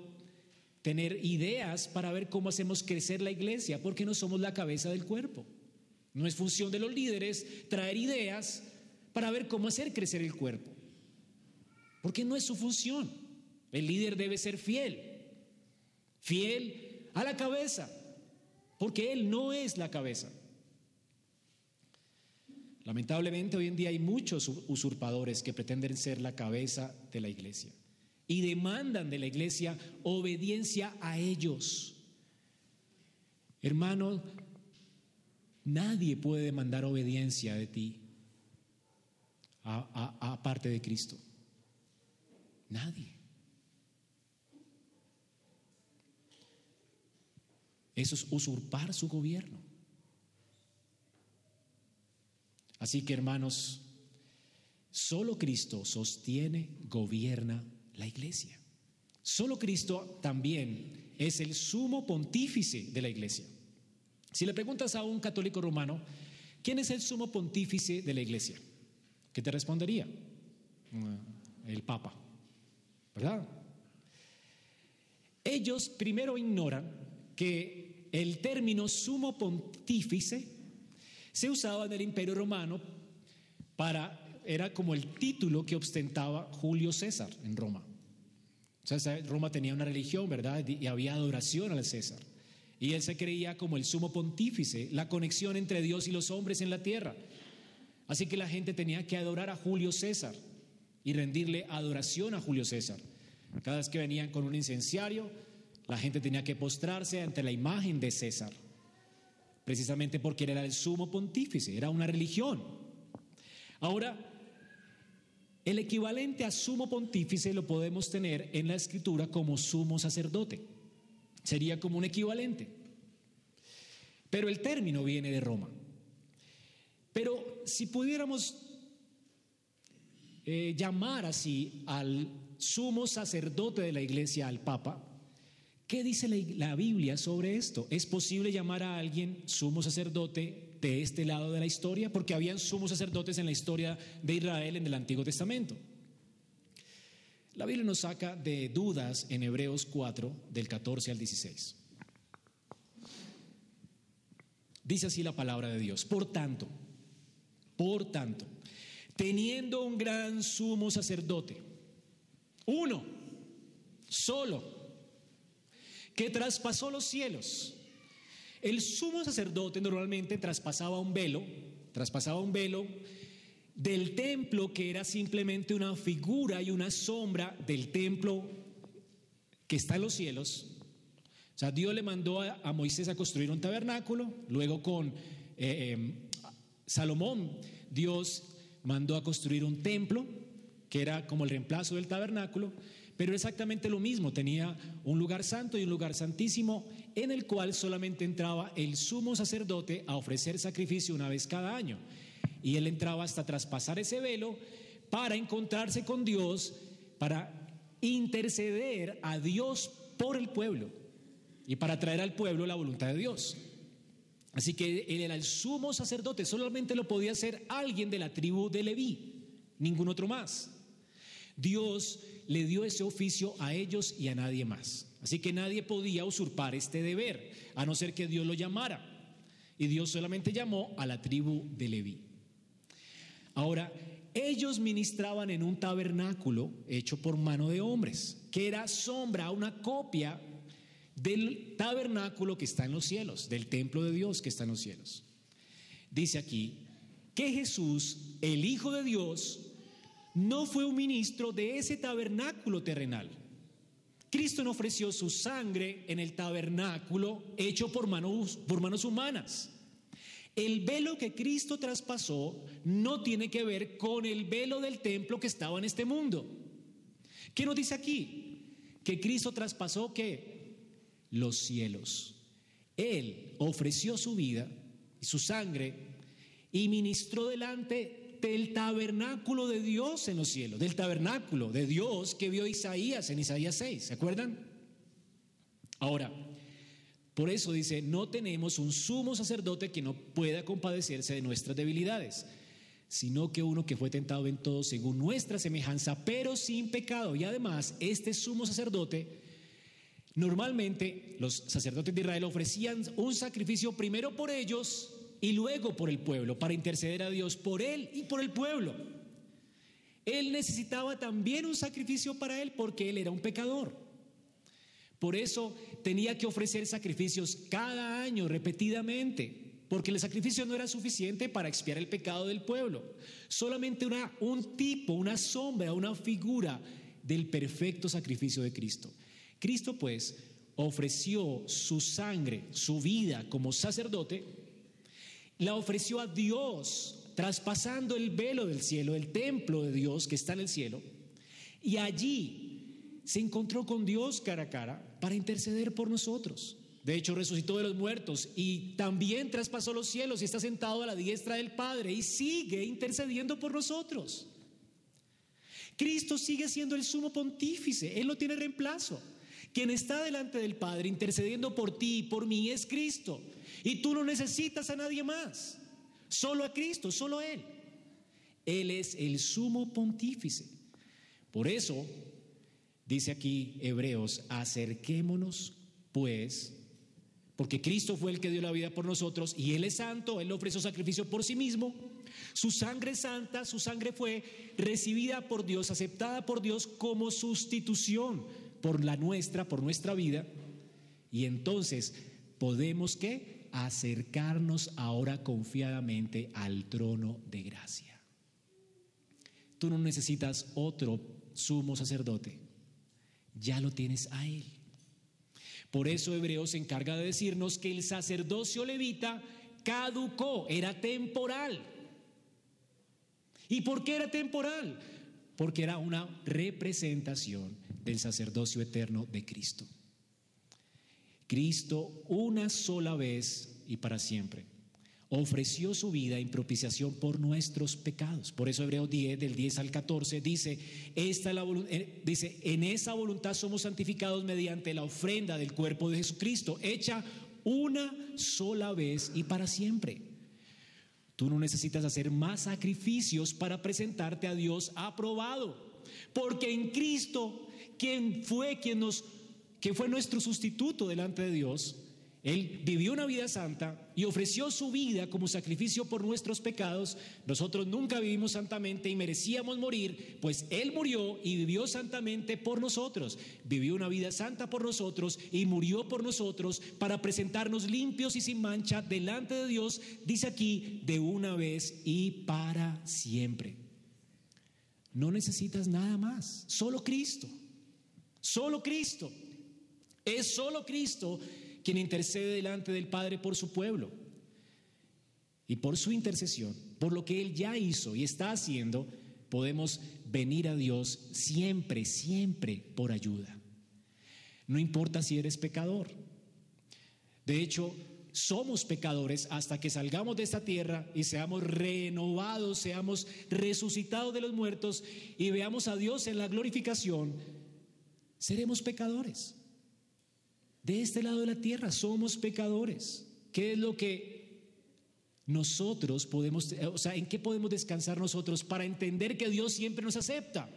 tener ideas para ver cómo hacemos crecer la iglesia, porque no somos la cabeza del cuerpo. No es función de los líderes traer ideas para ver cómo hacer crecer el cuerpo, porque no es su función. El líder debe ser fiel, fiel a la cabeza, porque él no es la cabeza. Lamentablemente hoy en día hay muchos usurpadores que pretenden ser la cabeza de la iglesia y demandan de la iglesia obediencia a ellos. Hermano, nadie puede demandar obediencia de ti aparte de Cristo. Nadie. Eso es usurpar su gobierno. Así que hermanos, solo Cristo sostiene, gobierna la iglesia. Solo Cristo también es el sumo pontífice de la iglesia. Si le preguntas a un católico romano, ¿quién es el sumo pontífice de la iglesia? ¿Qué te respondería? El Papa, ¿verdad? Ellos primero ignoran que el término sumo pontífice se usaba en el Imperio Romano para, era como el título que ostentaba Julio César en Roma. O sea, Roma tenía una religión, ¿verdad? Y había adoración al César. Y él se creía como el sumo pontífice, la conexión entre Dios y los hombres en la tierra. Así que la gente tenía que adorar a Julio César y rendirle adoración a Julio César. Cada vez que venían con un incenciario, la gente tenía que postrarse ante la imagen de César, precisamente porque era el sumo pontífice, era una religión. Ahora, el equivalente a sumo pontífice lo podemos tener en la escritura como sumo sacerdote. Sería como un equivalente. Pero el término viene de Roma. Pero si pudiéramos eh, llamar así al sumo sacerdote de la iglesia, al Papa, ¿qué dice la Biblia sobre esto? ¿Es posible llamar a alguien sumo sacerdote de este lado de la historia? Porque habían sumos sacerdotes en la historia de Israel en el Antiguo Testamento. La Biblia nos saca de dudas en Hebreos 4, del 14 al 16. Dice así la palabra de Dios. Por tanto, por tanto, teniendo un gran sumo sacerdote, uno, solo, que traspasó los cielos. El sumo sacerdote normalmente traspasaba un velo, traspasaba un velo del templo que era simplemente una figura y una sombra del templo que está en los cielos. O sea, Dios le mandó a, Moisés a construir un tabernáculo, luego con eh, em, Salomón, Dios mandó a construir un templo que era como el reemplazo del tabernáculo, pero exactamente lo mismo, tenía un lugar santo y un lugar santísimo en el cual solamente entraba el sumo sacerdote a ofrecer sacrificio una vez cada año. Y él entraba hasta traspasar ese velo para encontrarse con Dios, para interceder a Dios por el pueblo y para traer al pueblo la voluntad de Dios. Así que él era el sumo sacerdote, solamente lo podía hacer alguien de la tribu de Leví, ningún otro más. Dios le dio ese oficio a ellos y a nadie más. Así que nadie podía usurpar este deber, a no ser que Dios lo llamara. Y Dios solamente llamó a la tribu de Leví. Ahora, ellos ministraban en un tabernáculo hecho por mano de hombres, que era sombra, una copia del tabernáculo que está en los cielos, del templo de Dios que está en los cielos. Dice aquí que Jesús, el Hijo de Dios, no fue un ministro de ese tabernáculo terrenal. Cristo no ofreció su sangre en el tabernáculo hecho por manos, por manos humanas. El velo que Cristo traspasó no tiene que ver con el velo del templo que estaba en este mundo. ¿Qué nos dice aquí? Que Cristo traspasó que los cielos. Él ofreció su vida y su sangre y ministró delante del tabernáculo de Dios en los cielos, del tabernáculo de Dios que vio Isaías en Isaías 6, ¿se acuerdan? Ahora, por eso dice, no tenemos un sumo sacerdote que no pueda compadecerse de nuestras debilidades, sino que uno que fue tentado en todo según nuestra semejanza, pero sin pecado. Y además, este sumo sacerdote, normalmente los sacerdotes de Israel ofrecían un sacrificio primero por ellos y luego por el pueblo, para interceder a Dios por él y por el pueblo. Él necesitaba también un sacrificio para él porque él era un pecador. Por eso tenía que ofrecer sacrificios cada año, repetidamente, porque el sacrificio no era suficiente para expiar el pecado del pueblo. Solamente una, un tipo, una sombra, una figura del perfecto sacrificio de Cristo. Cristo pues ofreció su sangre, su vida como sacerdote, la ofreció a Dios, traspasando el velo del cielo, el templo de Dios que está en el cielo, y allí se encontró con Dios cara a cara para interceder por nosotros. De hecho, resucitó de los muertos y también traspasó los cielos y está sentado a la diestra del Padre y sigue intercediendo por nosotros. Cristo sigue siendo el sumo pontífice, Él no tiene reemplazo. Quien está delante del Padre intercediendo por ti y por mí es Cristo. Y tú no necesitas a nadie más, solo a Cristo, solo a Él. Él es el sumo pontífice. Por eso, dice aquí Hebreos, acerquémonos pues porque Cristo fue el que dio la vida por nosotros y Él es santo, Él ofreció sacrificio por sí mismo. Su sangre santa, su sangre fue recibida por Dios, aceptada por Dios como sustitución por la nuestra, por nuestra vida. Y entonces podemos que acercarnos ahora confiadamente al trono de gracia. Tú no necesitas otro sumo sacerdote, ya lo tienes a Él. Por eso Hebreos se encarga de decirnos que el sacerdocio levita caducó, era temporal. ¿Y por qué era temporal? Porque era una representación del sacerdocio eterno de Cristo. Cristo una sola vez y para siempre ofreció su vida en propiciación por nuestros pecados. Por eso Hebreos 10, del 10 al 14, dice, esta eh, dice, en esa voluntad somos santificados mediante la ofrenda del cuerpo de Jesucristo, hecha una sola vez y para siempre. Tú no necesitas hacer más sacrificios para presentarte a Dios aprobado, porque en Cristo, quien fue quien nos que fue nuestro sustituto delante de Dios, él vivió una vida santa y ofreció su vida como sacrificio por nuestros pecados. Nosotros nunca vivimos santamente y merecíamos morir, pues Él murió y vivió santamente por nosotros. Vivió una vida santa por nosotros y murió por nosotros para presentarnos limpios y sin mancha delante de Dios, dice aquí, de una vez y para siempre. No necesitas nada más, solo Cristo, solo Cristo. Es solo Cristo quien intercede delante del Padre por su pueblo. Y por su intercesión, por lo que Él ya hizo y está haciendo, podemos venir a Dios siempre, siempre por ayuda. No importa si eres pecador. De hecho, somos pecadores hasta que salgamos de esta tierra y seamos renovados, seamos resucitados de los muertos y veamos a Dios en la glorificación, seremos pecadores. De este lado de la tierra somos pecadores. ¿Qué es lo que nosotros podemos, o sea, en qué podemos descansar nosotros para entender que Dios siempre nos acepta?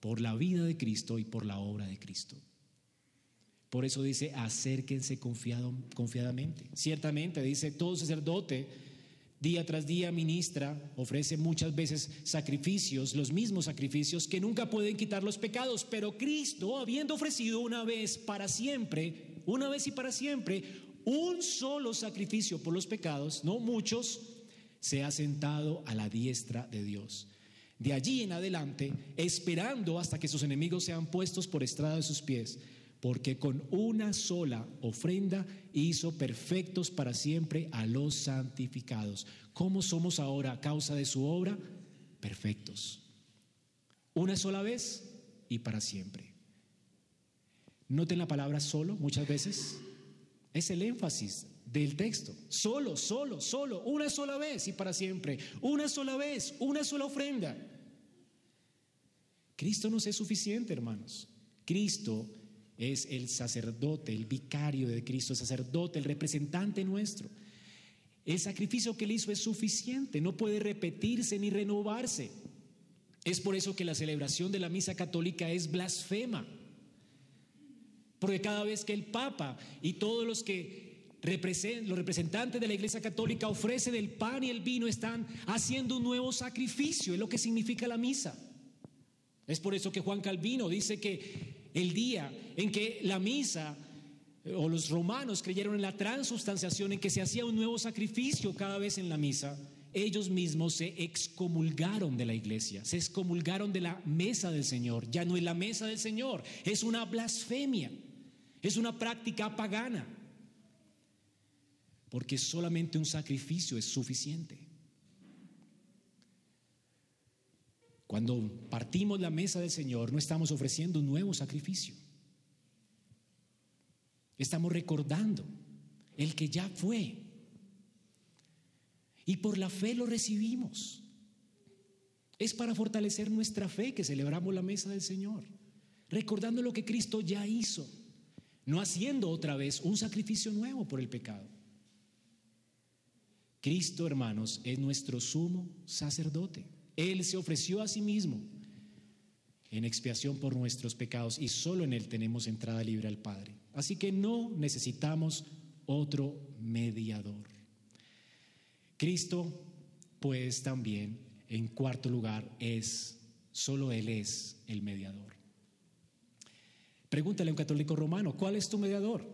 Por la vida de Cristo y por la obra de Cristo. Por eso dice, acérquense confiadamente. Ciertamente, dice, todo sacerdote día tras día ministra, ofrece muchas veces sacrificios, los mismos sacrificios que nunca pueden quitar los pecados, pero Cristo, habiendo ofrecido una vez para siempre, una vez y para siempre, un solo sacrificio por los pecados, no muchos, se ha sentado a la diestra de Dios. De allí en adelante, esperando hasta que sus enemigos sean puestos por estrada de sus pies, porque con una sola ofrenda hizo perfectos para siempre a los santificados. ¿Cómo somos ahora a causa de su obra? Perfectos. Una sola vez y para siempre. Noten la palabra solo muchas veces. Es el énfasis del texto. Solo, solo, solo, una sola vez y para siempre. Una sola vez, una sola ofrenda. Cristo nos es suficiente, hermanos. Cristo es el sacerdote, el vicario de Cristo, el sacerdote, el representante nuestro. El sacrificio que él hizo es suficiente, no puede repetirse ni renovarse. Es por eso que la celebración de la misa católica es blasfema. Porque cada vez que el Papa y todos los que los representantes de la Iglesia Católica ofrecen el pan y el vino, están haciendo un nuevo sacrificio, es lo que significa la misa. Es por eso que Juan Calvino dice que el día en que la misa eh, o los romanos creyeron en la transubstanciación, en que se hacía un nuevo sacrificio cada vez en la misa, ellos mismos se excomulgaron de la iglesia, se excomulgaron de la mesa del Señor. Ya no es la mesa del Señor, es una blasfemia, es una práctica pagana, porque solamente un sacrificio es suficiente. Cuando partimos la mesa del Señor, no estamos ofreciendo un nuevo sacrificio. Estamos recordando el que ya fue. Y por la fe lo recibimos. Es para fortalecer nuestra fe que celebramos la mesa del Señor, recordando lo que Cristo ya hizo, no haciendo otra vez un sacrificio nuevo por el pecado. Cristo, hermanos, es nuestro sumo sacerdote. Él se ofreció a sí mismo en expiación por nuestros pecados y solo en Él tenemos entrada libre al Padre. Así que no necesitamos otro mediador. Cristo, pues también, en cuarto lugar, es, solo Él es el mediador. Pregúntale a un católico romano, ¿cuál es tu mediador?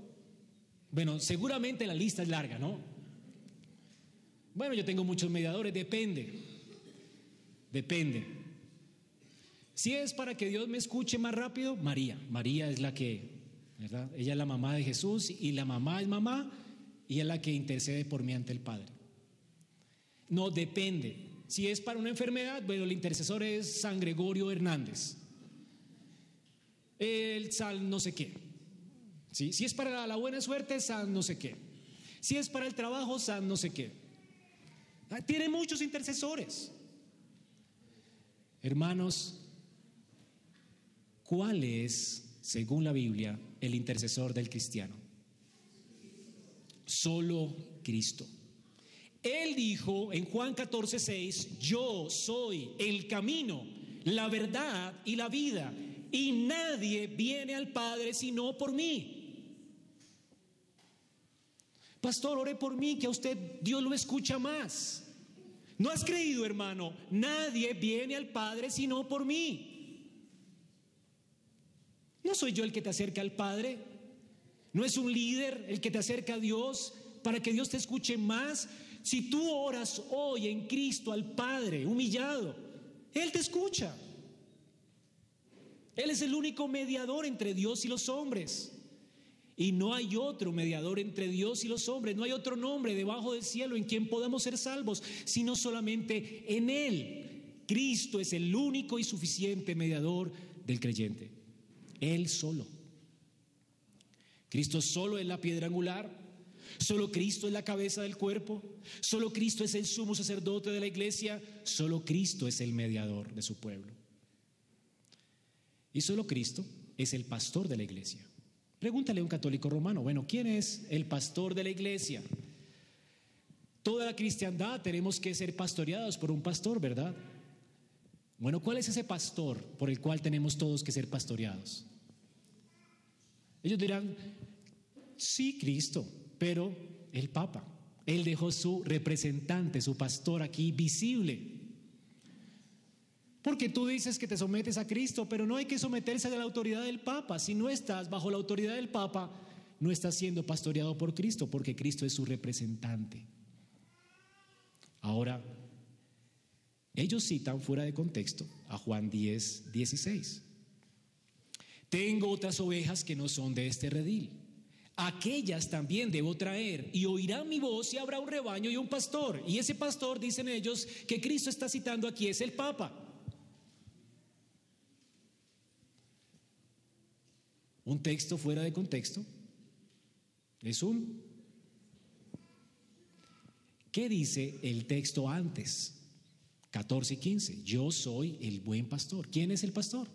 Bueno, seguramente la lista es larga, ¿no? Bueno, yo tengo muchos mediadores, depende. Depende. Si es para que Dios me escuche más rápido, María. María es la que, ¿verdad? Ella es la mamá de Jesús y la mamá es mamá y es la que intercede por mí ante el Padre. No depende. Si es para una enfermedad, bueno, el intercesor es San Gregorio Hernández. El San no sé qué. Si es para la buena suerte, San no sé qué. Si es para el trabajo, San no sé qué. Ah, tiene muchos intercesores. Hermanos, ¿cuál es, según la Biblia, el intercesor del cristiano? Solo Cristo. Él dijo en Juan 14, 6, yo soy el camino, la verdad y la vida, y nadie viene al Padre sino por mí. Pastor, ore por mí, que a usted Dios lo escucha más. ¿No has creído, hermano? Nadie viene al Padre sino por mí. ¿No soy yo el que te acerca al Padre? ¿No es un líder el que te acerca a Dios para que Dios te escuche más? Si tú oras hoy en Cristo al Padre, humillado, Él te escucha. Él es el único mediador entre Dios y los hombres. Y no hay otro mediador entre Dios y los hombres, no hay otro nombre debajo del cielo en quien podamos ser salvos, sino solamente en Él. Cristo es el único y suficiente mediador del creyente. Él solo. Cristo solo es la piedra angular, solo Cristo es la cabeza del cuerpo, solo Cristo es el sumo sacerdote de la iglesia, solo Cristo es el mediador de su pueblo. Y solo Cristo es el pastor de la iglesia. Pregúntale a un católico romano, bueno, ¿quién es el pastor de la iglesia? Toda la cristiandad tenemos que ser pastoreados por un pastor, ¿verdad? Bueno, ¿cuál es ese pastor por el cual tenemos todos que ser pastoreados? Ellos dirán, sí, Cristo, pero el Papa. Él dejó su representante, su pastor aquí visible. Porque tú dices que te sometes a Cristo, pero no hay que someterse a la autoridad del Papa. Si no estás bajo la autoridad del Papa, no estás siendo pastoreado por Cristo, porque Cristo es su representante. Ahora, ellos citan fuera de contexto a Juan 10, 16. Tengo otras ovejas que no son de este redil. Aquellas también debo traer y oirán mi voz y habrá un rebaño y un pastor. Y ese pastor, dicen ellos, que Cristo está citando aquí es el Papa. Un texto fuera de contexto es un... ¿Qué dice el texto antes? 14 y 15. Yo soy el buen pastor. ¿Quién es el pastor?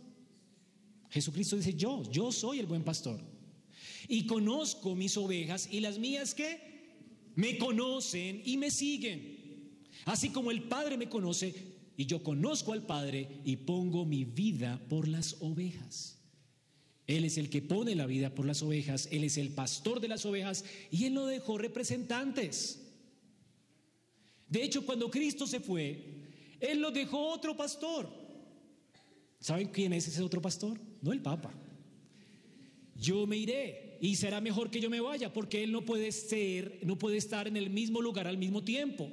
Jesucristo dice yo, yo soy el buen pastor. Y conozco mis ovejas y las mías que me conocen y me siguen. Así como el Padre me conoce y yo conozco al Padre y pongo mi vida por las ovejas. Él es el que pone la vida por las ovejas, Él es el pastor de las ovejas y Él no dejó representantes. De hecho, cuando Cristo se fue, Él lo dejó otro pastor. ¿Saben quién es ese otro pastor? No el Papa. Yo me iré y será mejor que yo me vaya porque Él no puede ser, no puede estar en el mismo lugar al mismo tiempo.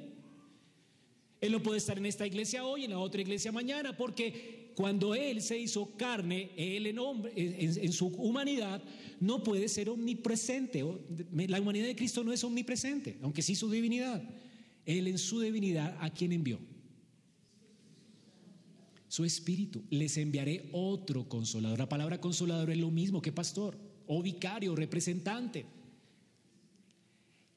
Él no puede estar en esta iglesia hoy, en la otra iglesia mañana, porque cuando Él se hizo carne, Él en, hombre, en, su humanidad, no puede ser omnipresente. La humanidad de Cristo no es omnipresente, aunque sí su divinidad. Él en su divinidad, ¿a quién envió? Su espíritu. Les enviaré otro consolador. La palabra consolador es lo mismo que pastor o vicario, representante.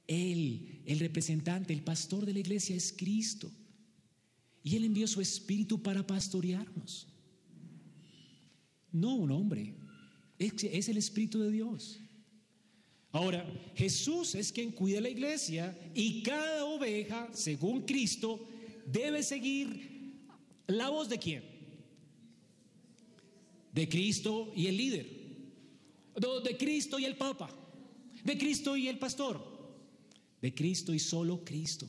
Él, el representante, el pastor de la iglesia es Cristo. Y Él envió su espíritu para pastorearnos. No un hombre, es, el espíritu de Dios. Ahora, Jesús es quien cuida la iglesia y cada oveja, según Cristo, debe seguir la voz de quién? De Cristo y el líder. De Cristo y el Papa. De Cristo y el pastor. De Cristo y solo Cristo.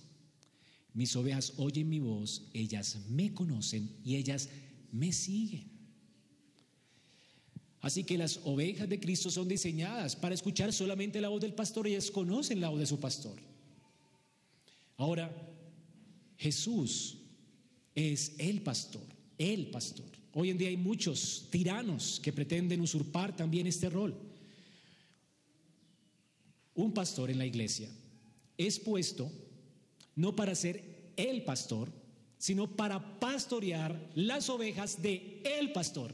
Mis ovejas oyen mi voz, ellas me conocen y ellas me siguen. Así que las ovejas de Cristo son diseñadas para escuchar solamente la voz del pastor, ellas conocen la voz de su pastor. Ahora, Jesús es el pastor, el pastor. Hoy en día hay muchos tiranos que pretenden usurpar también este rol. Un pastor en la iglesia es puesto no para ser el pastor, sino para pastorear las ovejas de el pastor.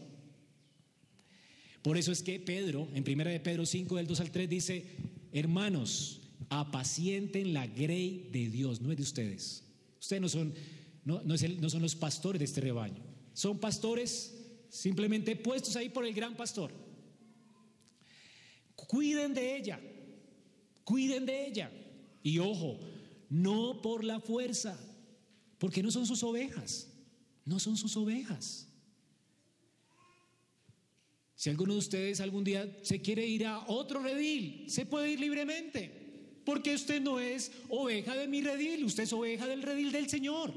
Por eso es que Pedro, en primera de Pedro 5, del 2 al 3, dice, hermanos, apacienten la grey de Dios, no es de ustedes. Ustedes no son, no, no son los pastores de este rebaño, son pastores simplemente puestos ahí por el gran pastor. Cuiden de ella, cuiden de ella. Y ojo, no por la fuerza, porque no son sus ovejas, no son sus ovejas. Si alguno de ustedes algún día se quiere ir a otro redil, se puede ir libremente, porque usted no es oveja de mi redil, usted es oveja del redil del Señor.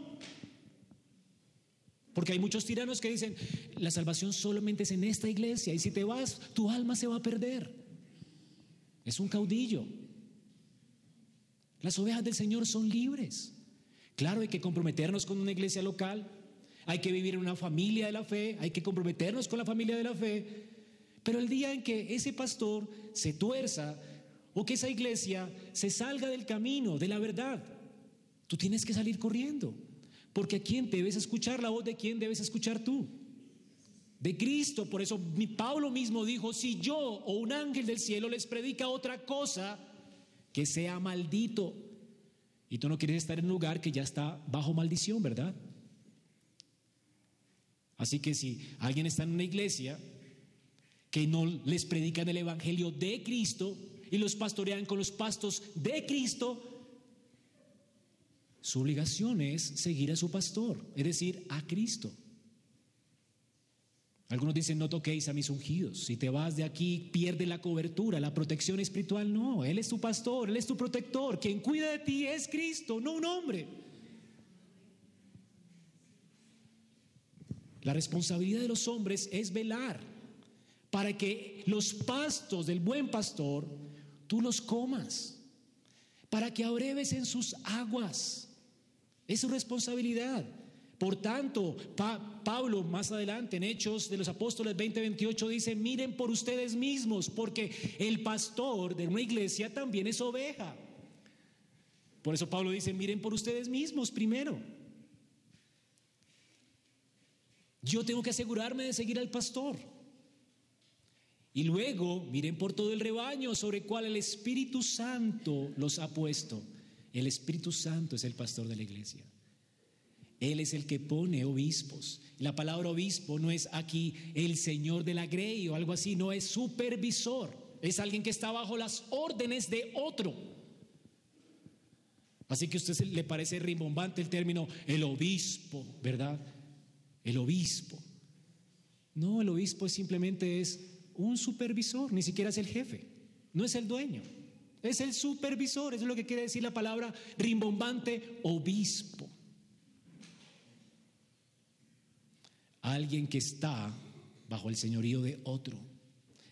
Porque hay muchos tiranos que dicen, la salvación solamente es en esta iglesia y si te vas, tu alma se va a perder. Es un caudillo. Las ovejas del Señor son libres. Claro, hay que comprometernos con una iglesia local, hay que vivir en una familia de la fe, hay que comprometernos con la familia de la fe, pero el día en que ese pastor se tuerza o que esa iglesia se salga del camino, de la verdad, tú tienes que salir corriendo, porque a quién debes escuchar, la voz de quién debes escuchar tú. De Cristo, por eso Pablo mismo dijo, si yo o un ángel del cielo les predica otra cosa, que sea maldito. Y tú no quieres estar en un lugar que ya está bajo maldición, ¿verdad? Así que si alguien está en una iglesia que no les predican el Evangelio de Cristo y los pastorean con los pastos de Cristo, su obligación es seguir a su pastor, es decir, a Cristo. Algunos dicen, no toquéis a mis ungidos. Si te vas de aquí, pierde la cobertura, la protección espiritual. No, Él es tu pastor, Él es tu protector. Quien cuida de ti es Cristo, no un hombre. La responsabilidad de los hombres es velar para que los pastos del buen pastor tú los comas, para que abreves en sus aguas. Es su responsabilidad. Por tanto, Pablo más adelante en Hechos de los Apóstoles 20:28 dice, miren por ustedes mismos, porque el pastor de una iglesia también es oveja. Por eso Pablo dice, miren por ustedes mismos primero. Yo tengo que asegurarme de seguir al pastor. Y luego miren por todo el rebaño sobre el cual el Espíritu Santo los ha puesto. El Espíritu Santo es el pastor de la iglesia. Él es el que pone obispos. La palabra obispo no es aquí el señor de la grey o algo así, no es supervisor. Es alguien que está bajo las órdenes de otro. Así que a usted le parece rimbombante el término el obispo, ¿verdad? El obispo. No, el obispo simplemente es un supervisor, ni siquiera es el jefe, no es el dueño, es el supervisor, eso es lo que quiere decir la palabra rimbombante obispo. Alguien que está bajo el señorío de otro,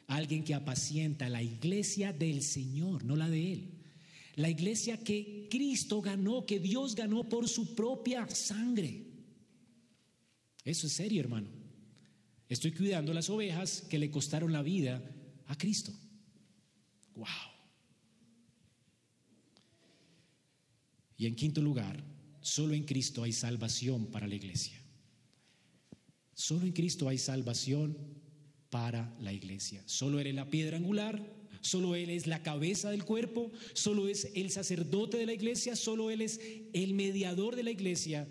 alguien que apacienta la iglesia del Señor, no la de Él. La iglesia que Cristo ganó, que Dios ganó por su propia sangre. Eso es serio, hermano. Estoy cuidando las ovejas que le costaron la vida a Cristo. Wow. Y en quinto lugar, solo en Cristo hay salvación para la iglesia. Solo en Cristo hay salvación para la iglesia. Solo Él es la piedra angular, solo Él es la cabeza del cuerpo, solo es el sacerdote de la iglesia, solo Él es el mediador de la iglesia,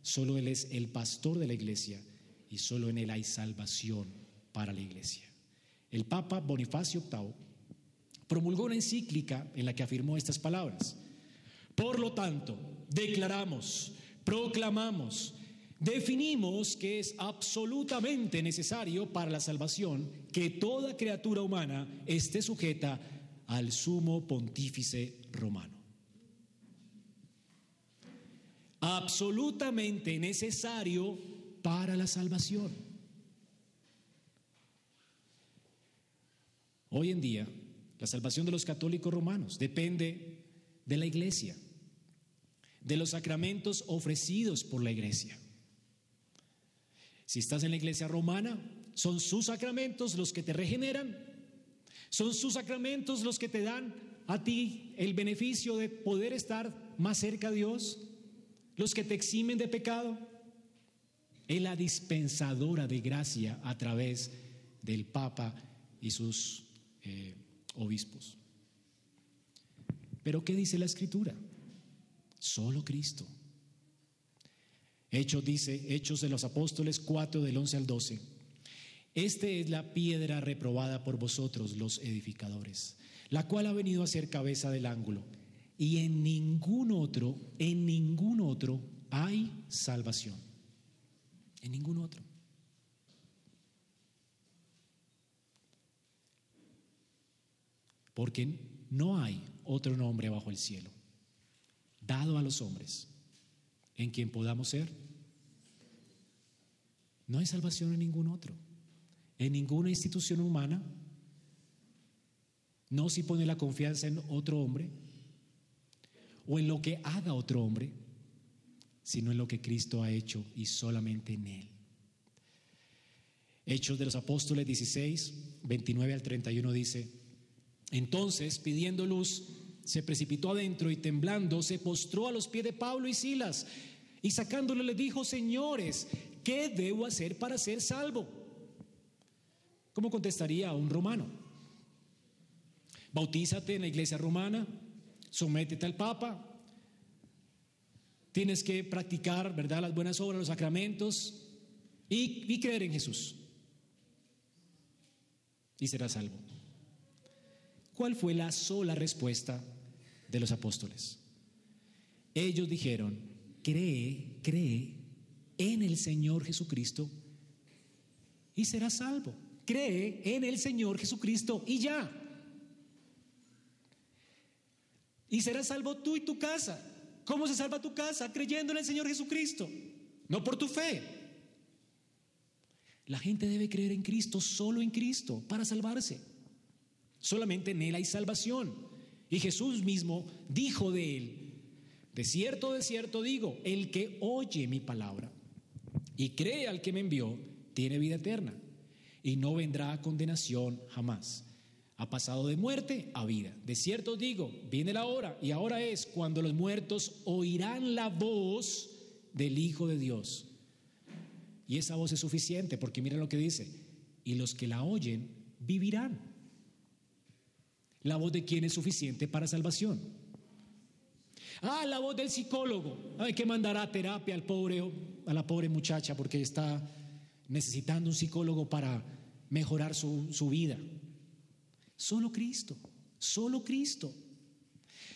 solo Él es el pastor de la iglesia y solo en Él hay salvación para la iglesia. El Papa Bonifacio VIII promulgó una encíclica en la que afirmó estas palabras. Por lo tanto, declaramos, proclamamos, definimos que es absolutamente necesario para la salvación que toda criatura humana esté sujeta al sumo pontífice romano. Absolutamente necesario para la salvación. Hoy en día, la salvación de los católicos romanos depende de la iglesia, de los sacramentos ofrecidos por la iglesia. Si estás en la iglesia romana, son sus sacramentos los que te regeneran, son sus sacramentos los que te dan a ti el beneficio de poder estar más cerca a Dios, los que te eximen de pecado. Es la dispensadora de gracia a través del Papa y sus eh, obispos. Pero ¿qué dice la Escritura? Solo Cristo. Hechos dice, Hechos de los Apóstoles 4 del 11 al 12. Este es la piedra reprobada por vosotros los edificadores, la cual ha venido a ser cabeza del ángulo. Y en ningún otro, en ningún otro hay salvación. En ningún otro. Porque no hay otro nombre bajo el cielo dado a los hombres en quien podamos ser. No hay salvación en ningún otro, en ninguna institución humana. No si pone la confianza en otro hombre o en lo que haga otro hombre, sino en lo que Cristo ha hecho y solamente en Él. Hechos de los Apóstoles 16, 29 al 31 dice, entonces pidiendo luz, se precipitó adentro y temblando se postró a los pies de Pablo y Silas y sacándole le dijo, señores, ¿qué debo hacer para ser salvo? ¿Cómo contestaría un romano? Bautízate en la iglesia romana, sométete al Papa, tienes que practicar, ¿verdad?, las buenas obras, los sacramentos y, y creer en Jesús. Y serás salvo. ¿Cuál fue la sola respuesta de los apóstoles? Ellos dijeron, cree, cree en el Señor Jesucristo y serás salvo. Cree en el Señor Jesucristo y ya. Y serás salvo tú y tu casa. ¿Cómo se salva tu casa? Creyendo en el Señor Jesucristo, no por tu fe. La gente debe creer en Cristo, solo en Cristo, para salvarse. Solamente en Él hay salvación. Y Jesús mismo dijo de Él, de cierto, de cierto digo, el que oye mi palabra y cree al que me envió, tiene vida eterna y no vendrá a condenación jamás. Ha pasado de muerte a vida. De cierto digo, viene la hora y ahora es cuando los muertos oirán la voz del Hijo de Dios. Y esa voz es suficiente porque mira lo que dice, y los que la oyen vivirán. La voz de quién es suficiente para salvación. Ah, la voz del psicólogo. Hay que mandar a terapia al pobre, a la pobre muchacha porque está necesitando un psicólogo para mejorar su, su vida. Solo Cristo, solo Cristo.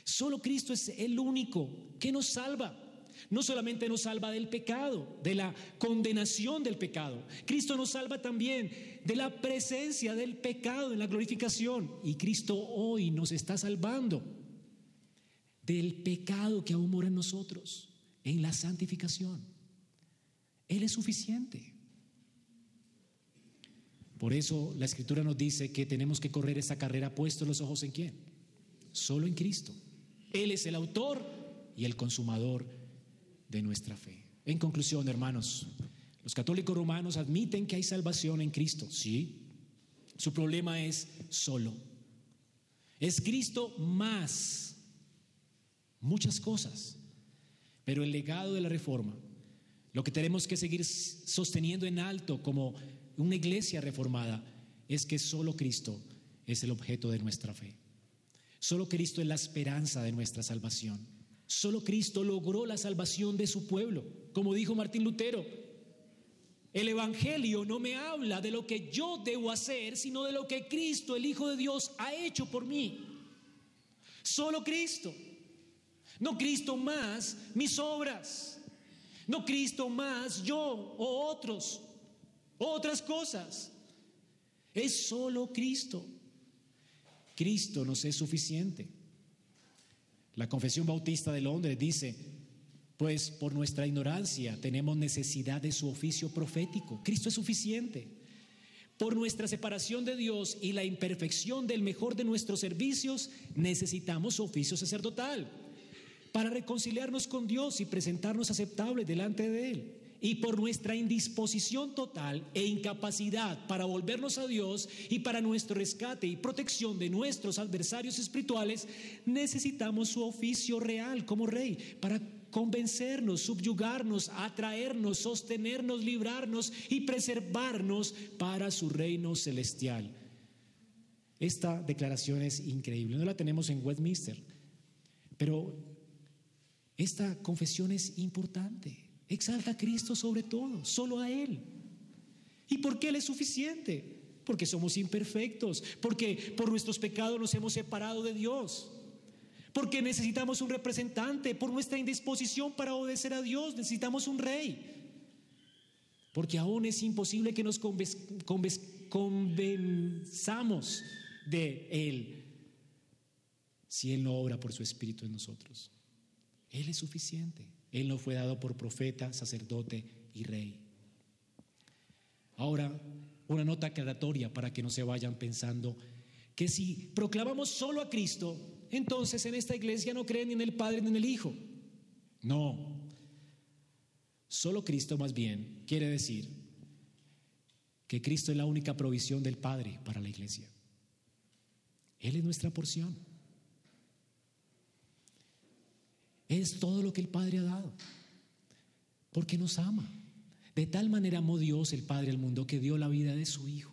Solo Cristo es el único que nos salva no solamente nos salva del pecado, de la condenación del pecado, Cristo nos salva también de la presencia del pecado en la glorificación. Y Cristo hoy nos está salvando del pecado que aún mora en nosotros, en la santificación. Él es suficiente. Por eso la escritura nos dice que tenemos que correr esta carrera puesto los ojos en quién? Solo en Cristo. Él es el autor y el consumador de nuestra fe. En conclusión, hermanos, los católicos romanos admiten que hay salvación en Cristo, sí. Su problema es solo. Es Cristo más muchas cosas. Pero el legado de la reforma, lo que tenemos que seguir sosteniendo en alto como una iglesia reformada, es que solo Cristo es el objeto de nuestra fe. Solo Cristo es la esperanza de nuestra salvación. Solo Cristo logró la salvación de su pueblo. Como dijo Martín Lutero, el Evangelio no me habla de lo que yo debo hacer, sino de lo que Cristo, el Hijo de Dios, ha hecho por mí. Solo Cristo. No Cristo más mis obras. No Cristo más yo o otros. otras cosas. Es solo Cristo. Cristo nos es suficiente. La Confesión Bautista de Londres dice, pues por nuestra ignorancia tenemos necesidad de su oficio profético. Cristo es suficiente. Por nuestra separación de Dios y la imperfección del mejor de nuestros servicios, necesitamos su oficio sacerdotal para reconciliarnos con Dios y presentarnos aceptables delante de Él. Y por nuestra indisposición total e incapacidad para volvernos a Dios y para nuestro rescate y protección de nuestros adversarios espirituales, necesitamos su oficio real como rey para convencernos, subyugarnos, atraernos, sostenernos, librarnos y preservarnos para su reino celestial. Esta declaración es increíble, no la tenemos en Westminster, pero esta confesión es importante. Exalta a Cristo sobre todo, solo a Él. ¿Y por qué Él es suficiente? Porque somos imperfectos, porque por nuestros pecados nos hemos separado de Dios porque necesitamos un representante, por nuestra indisposición para obedecer a Dios, necesitamos un rey. Porque aún es imposible que nos convenzamos de Él si Él no obra por su Espíritu en nosotros. Él es suficiente. Él no fue dado por profeta, sacerdote y rey. Ahora, una nota aclaratoria para que no se vayan pensando que si proclamamos solo a Cristo, entonces en esta iglesia no creen ni en el Padre ni en el Hijo. No. Solo Cristo más bien quiere decir que Cristo es la única provisión del Padre para la iglesia. Él es nuestra porción. Es todo lo que el Padre ha dado. Porque nos ama. De tal manera amó Dios el Padre al mundo que dio la vida de su Hijo.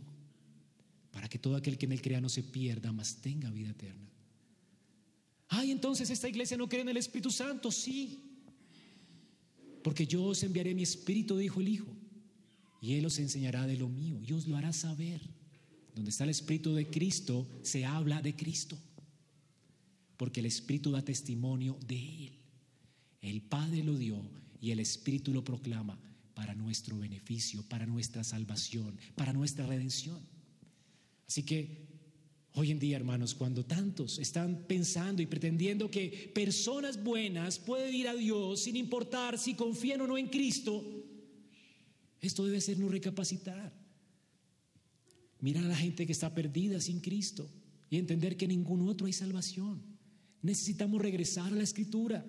Para que todo aquel que en él crea no se pierda, mas tenga vida eterna. Ay, entonces esta iglesia no cree en el Espíritu Santo. Sí. Porque yo os enviaré mi Espíritu, dijo el Hijo. Y Él os enseñará de lo mío y os lo hará saber. Donde está el Espíritu de Cristo, se habla de Cristo. Porque el Espíritu da testimonio de Él. El Padre lo dio y el Espíritu lo proclama para nuestro beneficio, para nuestra salvación, para nuestra redención. Así que Hoy en día, hermanos, cuando tantos están pensando y pretendiendo que personas buenas pueden ir a Dios sin importar si confían o no en Cristo, esto debe hacernos recapacitar. Mirar a la gente que está perdida sin Cristo y entender que en ningún otro hay salvación. Necesitamos regresar a la Escritura,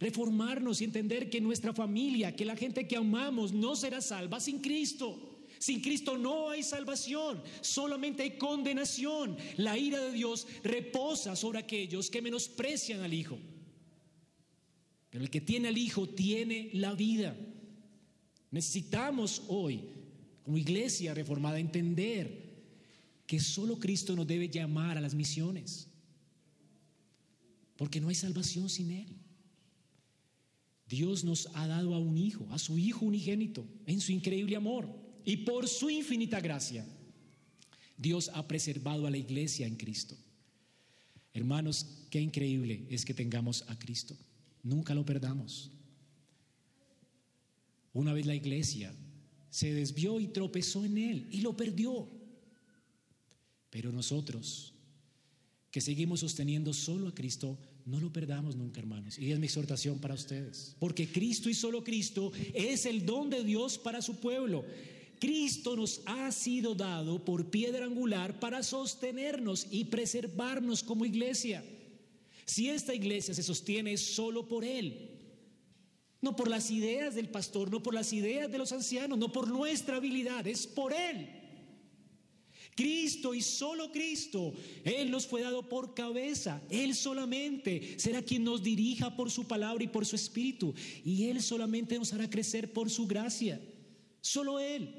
reformarnos y entender que nuestra familia, que la gente que amamos no será salva sin Cristo. Sin Cristo no hay salvación, solamente hay condenación. La ira de Dios reposa sobre aquellos que menosprecian al Hijo. Pero el que tiene al Hijo tiene la vida. Necesitamos hoy, como iglesia reformada, entender que solo Cristo nos debe llamar a las misiones. Porque no hay salvación sin Él. Dios nos ha dado a un hijo, a su hijo unigénito, en su increíble amor. Y por su infinita gracia, Dios ha preservado a la iglesia en Cristo. Hermanos, qué increíble es que tengamos a Cristo. Nunca lo perdamos. Una vez la iglesia se desvió y tropezó en él y lo perdió. Pero nosotros, que seguimos sosteniendo solo a Cristo, no lo perdamos nunca, hermanos. Y es mi exhortación para ustedes. Porque Cristo y solo Cristo es el don de Dios para su pueblo. Cristo nos ha sido dado por piedra angular para sostenernos y preservarnos como iglesia. Si esta iglesia se sostiene solo por Él, no por las ideas del pastor, no por las ideas de los ancianos, no por nuestra habilidad, es por Él. Cristo y solo Cristo, Él nos fue dado por cabeza, Él solamente será quien nos dirija por su palabra y por su espíritu, y Él solamente nos hará crecer por su gracia, solo Él.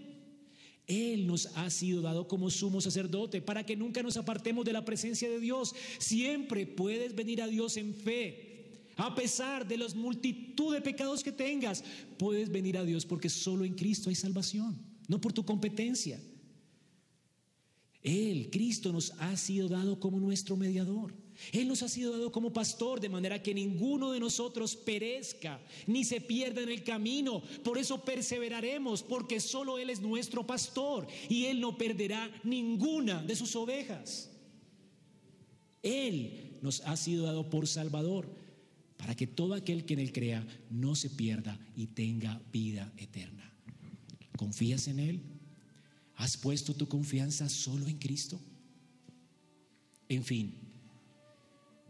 Él nos ha sido dado como sumo sacerdote para que nunca nos apartemos de la presencia de Dios. Siempre puedes venir a Dios en fe. A pesar de las multitud de pecados que tengas, puedes venir a Dios porque solo en Cristo hay salvación, no por tu competencia. Él, Cristo, nos ha sido dado como nuestro mediador. Él nos ha sido dado como pastor, de manera que ninguno de nosotros perezca ni se pierda en el camino. Por eso perseveraremos, porque solo Él es nuestro pastor y Él no perderá ninguna de sus ovejas. Él nos ha sido dado por Salvador, para que todo aquel que en Él crea no se pierda y tenga vida eterna. ¿Confías en Él? ¿Has puesto tu confianza solo en Cristo? En fin,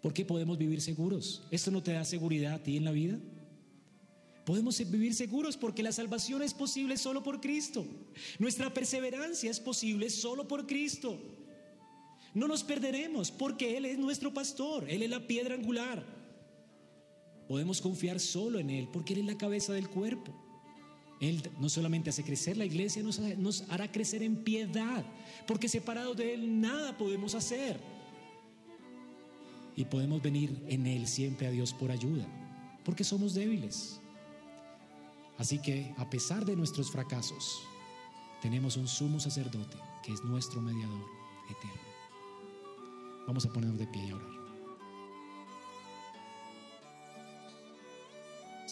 ¿por qué podemos vivir seguros? ¿Esto no te da seguridad a ti en la vida? Podemos vivir seguros porque la salvación es posible solo por Cristo. Nuestra perseverancia es posible solo por Cristo. No nos perderemos porque Él es nuestro pastor, Él es la piedra angular. Podemos confiar solo en Él porque Él es la cabeza del cuerpo. Él no solamente hace crecer la iglesia, nos, hará crecer en piedad, porque separados de Él nada podemos hacer. Y podemos venir en Él siempre a Dios por ayuda, porque somos débiles. Así que a pesar de nuestros fracasos, tenemos un sumo sacerdote que es nuestro mediador eterno. Vamos a ponernos de pie y orar.